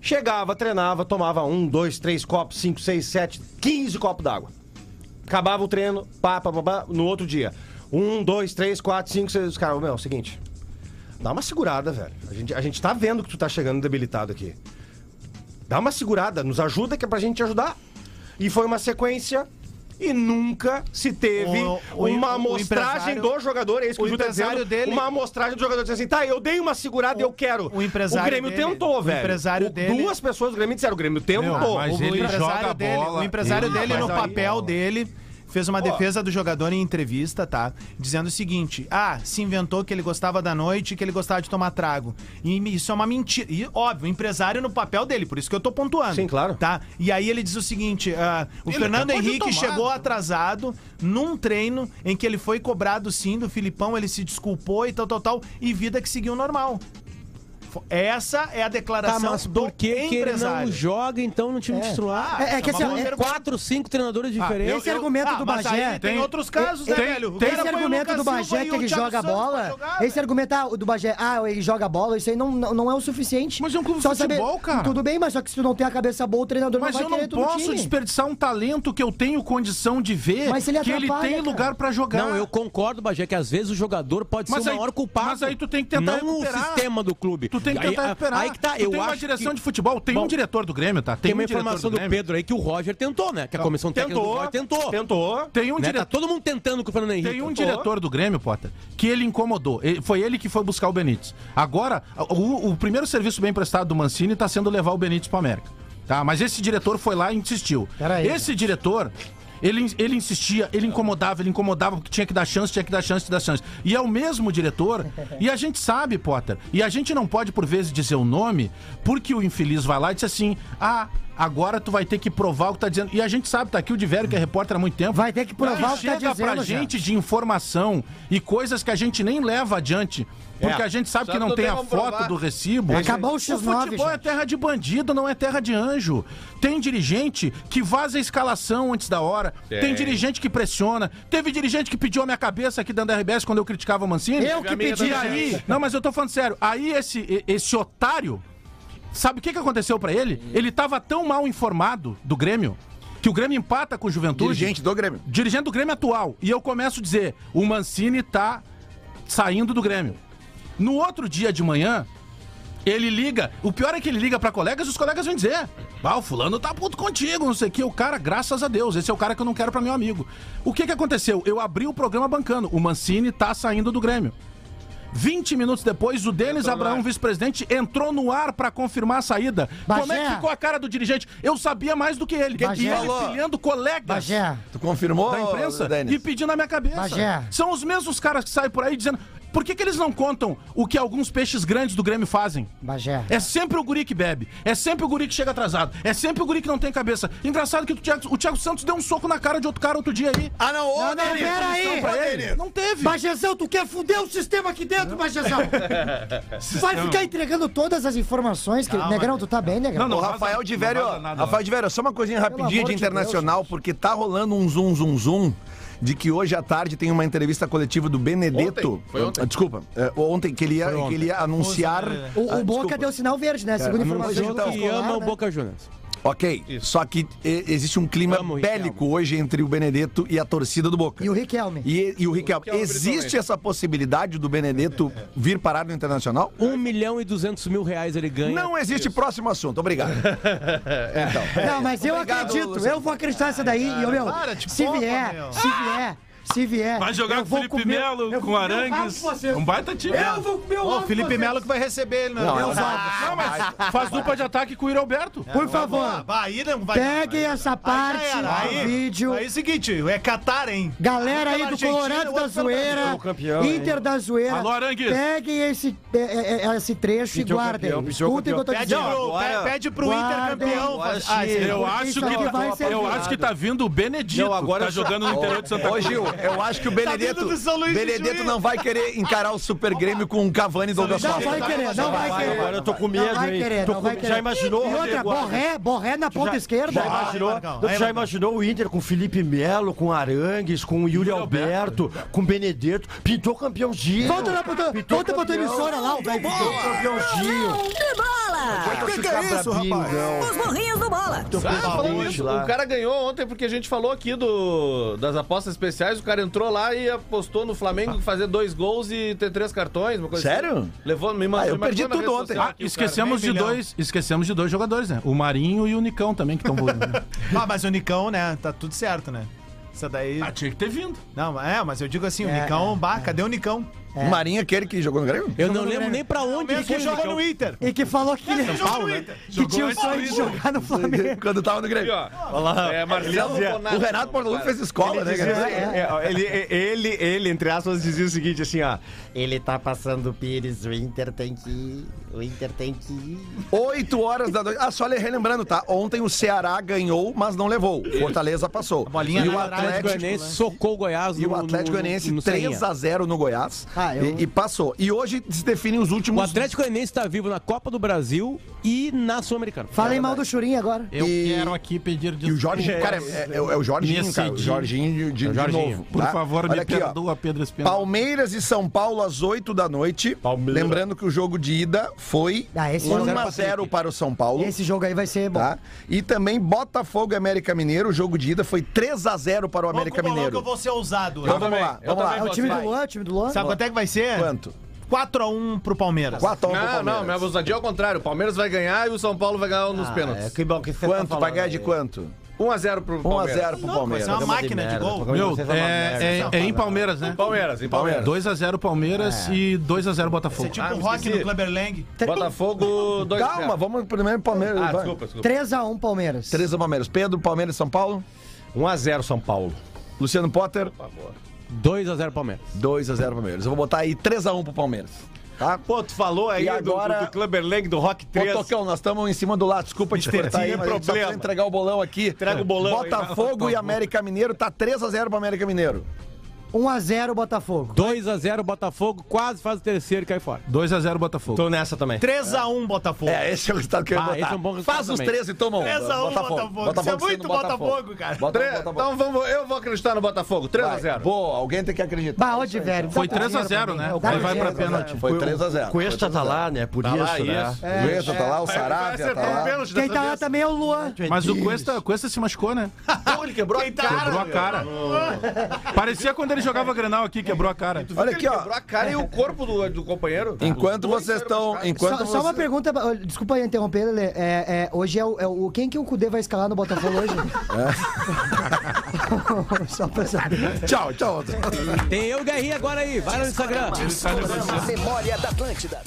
chegava, treinava, tomava um, dois, três copos, cinco, seis, sete, quinze copos d'água. Acabava o treino, pá, pá, pá, pá, no outro dia. Um, dois, três, quatro, cinco, seis. Os caras, meu, é o seguinte. Dá uma segurada, velho. A gente, a gente tá vendo que tu tá chegando debilitado aqui. Dá uma segurada, nos ajuda que é pra gente te ajudar. E foi uma sequência e nunca se teve O- uma o amostragem do jogador, é isso que o o Ju tá dizendo, dele- uma amostragem do jogador dizendo assim, tá, eu dei uma segurada e eu quero. o empresário o Grêmio dele- tentou, o velho. empresário dele- Duas pessoas do Grêmio disseram, o Grêmio tentou. Meu, mas o, ele empresário joga a dele, bola, o empresário ele- dele no aí- papel dele fez uma defesa do jogador em entrevista, tá? Dizendo o seguinte: "Ah, se inventou que ele gostava da noite e que ele gostava de tomar trago". E isso é uma mentira. E óbvio, o empresário no papel dele, por isso que eu tô pontuando. Sim, claro. Tá? E aí ele diz o seguinte: ah, o Ele Fernando Henrique chegou atrasado num treino em que ele foi cobrado sim do Filipão, ele se desculpou e tal, tal, tal, e vida que seguiu normal. Essa é a Tá, declaração mas do por que, que ele empresário. não joga então no time É. titular? É- é que assim, Vamos é- ter quatro, cinco treinadores diferentes. Esse argumento Ah, do mas Bagé. aí tem, tem- outros casos, né, tem- velho? Tem- Esse argumento do Bagé que ele joga bola, jogar, esse argumento ah, do Bagé, ah, ele joga bola, isso aí não, não, não é o suficiente. Mas é um clube de Só saber- futebol, cara. Tudo bem, mas só que se tu não tem a cabeça boa, o treinador Mas não vai eu querer não tudo no posso desperdiçar um talento que eu tenho condição de ver Mas ele que ele tem lugar pra jogar. Não, eu concordo, Bagé, que às vezes o jogador pode Mas ser o aí- maior culpado. mas aí tu tem que tentar Não o sistema do clube. Tem que Aí- tentar recuperar. Aí que tá, tu eu tem acho uma direção que... de futebol, tem Bom, um diretor do Grêmio, tá? Tem Tem, uma um informação do do. Pedro aí que o Roger tentou, né? Que a comissão técnica do Tentou, Roger tentou. Tentou. Tem um Né? Tá diretor. todo mundo tentando com o Fernando Henrique. Tem um Tentou. diretor do Grêmio, Potter, que ele incomodou. Ele- foi ele que foi buscar o Benítez. Agora, o, o primeiro serviço bem prestado do Mancini está sendo levar o Benítez para América. Tá? Mas esse diretor foi lá e insistiu. Peraí, esse diretor. Ele, ele insistia, ele incomodava, ele incomodava porque tinha que dar chance, tinha que dar chance, tinha que dar chance. E é o mesmo diretor, e a gente sabe, Potter, e a gente não pode por vezes dizer o nome, porque o infeliz vai lá e diz assim: ah, agora tu vai ter que provar o que tá dizendo. E a gente sabe, tá aqui o Divério, que é repórter há muito tempo. Vai ter que provar o que tá chega pra dizendo, já. gente de informação e coisas que a gente nem leva adiante. Porque É. a gente sabe Só que não não tem tem a foto provar. do recibo. Acabou o O X9, futebol é gente. terra de bandido, não é terra de anjo. Tem dirigente que vaza a escalação antes da hora. Tem. Tem dirigente que pressiona. Teve dirigente que pediu a minha cabeça aqui dentro da RBS quando eu criticava o Mancini. Eu que E pedi. aí, não, mas eu tô falando sério. Aí esse, esse otário, sabe o que, que aconteceu pra ele? Ele tava tão mal informado do Grêmio que o Grêmio empata com o Juventude Dirigente do Grêmio. dirigente do Grêmio atual. E eu começo a dizer: o Mancini tá saindo do Grêmio. No outro dia de manhã, ele liga. O pior é que ele liga pra colegas e os colegas vão dizer: Ah, o fulano tá puto contigo, não sei o que. O cara, graças a Deus, esse é o cara que eu não quero pra meu amigo. O que que aconteceu? Eu abri o programa bancando. O Mancini tá saindo do Grêmio. 20 minutos depois, o Denis Abraão, vice-presidente, entrou no ar pra confirmar a saída. Como é que Bagé. ficou a cara do dirigente? Eu sabia mais do que ele. Bagé. E ele Falou. pilhando colegas Bagé, Tu confirmou, da imprensa Denis? e pedindo na minha cabeça. Bagé. São os mesmos caras que saem por aí dizendo. Por que, que eles não contam o que alguns peixes grandes do Grêmio fazem? Bagé. É sempre o guri que bebe. É sempre o guri que chega atrasado. É sempre o guri que não tem cabeça. Engraçado que o Thiago, o Thiago Santos deu um soco na cara de outro cara outro dia aí. Ah, não, ô, Não, não, Denis, pera aí. ele. Não teve. Bagezão, tu quer fuder o sistema aqui dentro, Bagezão? Vai ficar entregando todas as informações que... Negrão, tu tá bem, Negrão? Ô, Rafael de Vério, não vaza nada, Rafael de Vério, só uma coisinha rapidinha de de internacional, porque tá rolando um zoom, zoom, zoom. De que hoje à tarde tem uma entrevista coletiva do Benedetto. Ontem? Foi ontem? Ah, Desculpa, é, ontem que ele ia, que ele ia anunciar. O, Ah, o Boca desculpa. deu sinal verde, né? Segundo informações anunciou do que ama o né? Boca Juniors. Ok, só que e- existe um clima Amo o Riquelme. bélico hoje entre o Benedetto e a torcida do Boca. E o Riquelme. E, e o Riquelme. Riquelme, Existe essa possibilidade do Benedetto vir parar no Internacional? Um milhão e duzentos mil reais ele ganha. Não existe próximo assunto. Obrigado. então. Não, mas eu Obrigado, acredito, Luciano. eu vou acreditar nessa daí. E, eu, meu, Para se poupa, vier, meu. se vier, se vier. Vai jogar eu com o Felipe comer- Melo, com Arangues. Um baita time. Eu vou comer o Ó, rabo o de Felipe. Melo que vai receber ele, né? Não, vou. Não, mas faz dupla de ataque com o Yuri Alberto. Por favor, Vai, aí não vai. peguem essa parte do vídeo. Aí é o seguinte, é Qatar, hein? Galera aí do Colorado da Zoeira, Inter da Zoeira. Alô, Arangues. Peguem esse, é, é, é, esse trecho e guardem. Escutem o que eu tô Pede dizendo. pede pro Inter campeão. Ah, Eu acho, que tá, acho que tá vindo o Benedito, Não, agora tá jogando no interior de Santa Cruz. Eu acho que o Benedetto, do de Benedetto Juiz. não vai querer encarar o Super Grêmio com o Cavani e Douglas Não vai querer, não vai querer. agora eu tô com Não medo, vai hein? querer, não vai querer. Já imaginou, E outra, Rodrigo Borré, Borré na ponta esquerda. Já imaginou, já imaginou o Inter com Felipe Melo, com Arangues, com o Yuri Alberto, com Benedetto? Pintou campeãozinho. Volta tua, Pintou volta pra tua emissora lá, o velho. Pintou campeãozinho. de bola! Que que é isso, rapaz? Os burrinhos do bola! Ah. O cara ganhou ontem porque a gente falou aqui do, das apostas especiais. O cara entrou lá e apostou no Flamengo fazer dois gols e ter três cartões. Uma coisa Sério? assim. Levou, me mandou, Ah, eu perdi tudo ontem. Ah, o esquecemos de milhão. dois, esquecemos de dois jogadores, né? O Marinho e o Nicão também que estão voando. Ah, mas o Nicão, né? Tá tudo certo, né? Isso daí. ah, tinha que ter vindo. Não, é, mas eu digo assim, o É, Nicão, é, bah, cadê o Nicão? O Marinho, aquele que jogou no Grêmio? Eu não lembro nem pra onde ele que foi. jogou no Inter. E que falou que ele Jogou no Inter. que tinha o sonho de jogar no Flamengo. Quando tava no Grêmio. ó. É, Marcelo. O Renato Portaluppi fez escola, né? É, ó, ele, ele, ele, entre aspas, dizia o seguinte, assim, ó. Ele tá passando o Pires, o Inter tem que ir, o Inter tem que ir. 8 horas da noite. Ah, só le- relembrando, tá? Ontem o Ceará ganhou, mas não levou. Fortaleza passou. bolinha e o Atlético, Goianiense socou o Goiás e o no- Atlético no- Goianiense no Serrinha. 3x0 no Goiás. Ah, eu- e, e passou. E hoje se definem os O últimos. Atlético Goianiense tá vivo na Copa do Brasil e na Sul-Americana. Falem mal do Churinho agora. Eu E- quero aqui pedir E o. Jorge, cara, é, é o- é o Jorginho, cara. O. Jorginho de, É o de Jorginho. novo. Por tá? favor, Olha me aqui, ó. perdoa, Pedro Espinosa. Palmeiras e São Paulo às 8 da noite. Lembrando que o jogo de ida foi Ah, esse 1 jogo- a 0 para o São Paulo. Esse jogo aí vai ser bom. Tá? E também Botafogo e América Mineiro. O jogo de ida foi 3 a 0 para o América Mineiro. que eu vou ser ousado. Então vamos lá, Eu vamos lá. É o time do Luan, o time do Luan. Sabe quanto é que vai ser? Quanto? 4x1 pro Palmeiras. 4 a 1 pro Não, Palmeiras. não, minha ousadia é ao contrário. O Palmeiras vai ganhar e o São Paulo vai ganhar nos pênaltis. É, que bom que você Quanto? tá Vai ganhar falando de aí. quanto? 1x0 pro 1 a Palmeiras. 0 pro Vai Palmeiras. ser uma de máquina de merda, gol. Meu, é é, é, é em Palmeiras, né? Palmeiras, em Palmeiras. 2x0 Palmeiras e 2x0 Botafogo. Você é tipo Ah, o Rock no Kleber Lang. Botafogo 2 Calma, vamos primeiro Palmeiras. Ah, vai. desculpa, desculpa. 3x1 Palmeiras. 3 a Palmeiras. Pedro, Palmeiras e São Paulo. 1x0 São Paulo. Luciano Potter. 2x0 Palmeiras. 2 a 0 Palmeiras. Eu vou botar aí 3 a 1 pro Palmeiras. Tá? Pô, tu falou aí E agora- do, do, Clubber Lang, do Rock Ô, 3. Tocão, nós estamos em cima do lado. Desculpa te cortar aí, mas problema. entregar o bolão aqui. Entrega o bolão aí, Botafogo e América Mineiro tá 3 a 0 pro América Mineiro. 1x0 Botafogo. 2x0 Botafogo, quase faz o terceiro e cai fora. 2x0 Botafogo. Tô nessa também. 3x1 Botafogo. É, esse é o resultado que eu ia Ah, botar. esse é um bom resultado Faz os também. 13 e toma um. 3x1 Botafogo. Isso é muito Botafogo, cara. Bota, Tre- Botafogo. Então vamos, eu vou acreditar no Botafogo. 3x0. Boa, alguém tem que acreditar. Bah, ô, de velho. Foi dá teu 3 a dinheiro 0, pra né? teu vai pra pênalti. Foi 3 a 0 Cuesta tá lá, né? Por Tá isso, lá, né? É. Cuesta tá lá, o Vai Saravia tá um lá. Quem tá lá também é o Luan. Mas o Cuesta, se machucou, né? Ele quebrou a cara. Quebrou a cara. Parecia quando ele jogava Grenal aqui, quebrou a cara. Olha Ele aqui, ó. quebrou a cara e o corpo do, do companheiro. Enquanto Os dois vocês estão. Enquanto Só, só uma pergunta, ó, desculpa aí interromper, Lelê. É, é, hoje é o, é o- Quem que o Cudê vai escalar no Botafogo hoje? só pra saber. Tchau, tchau. Tem eu e Guerrinha agora aí, vai no Instagram. Memória da Atlântida.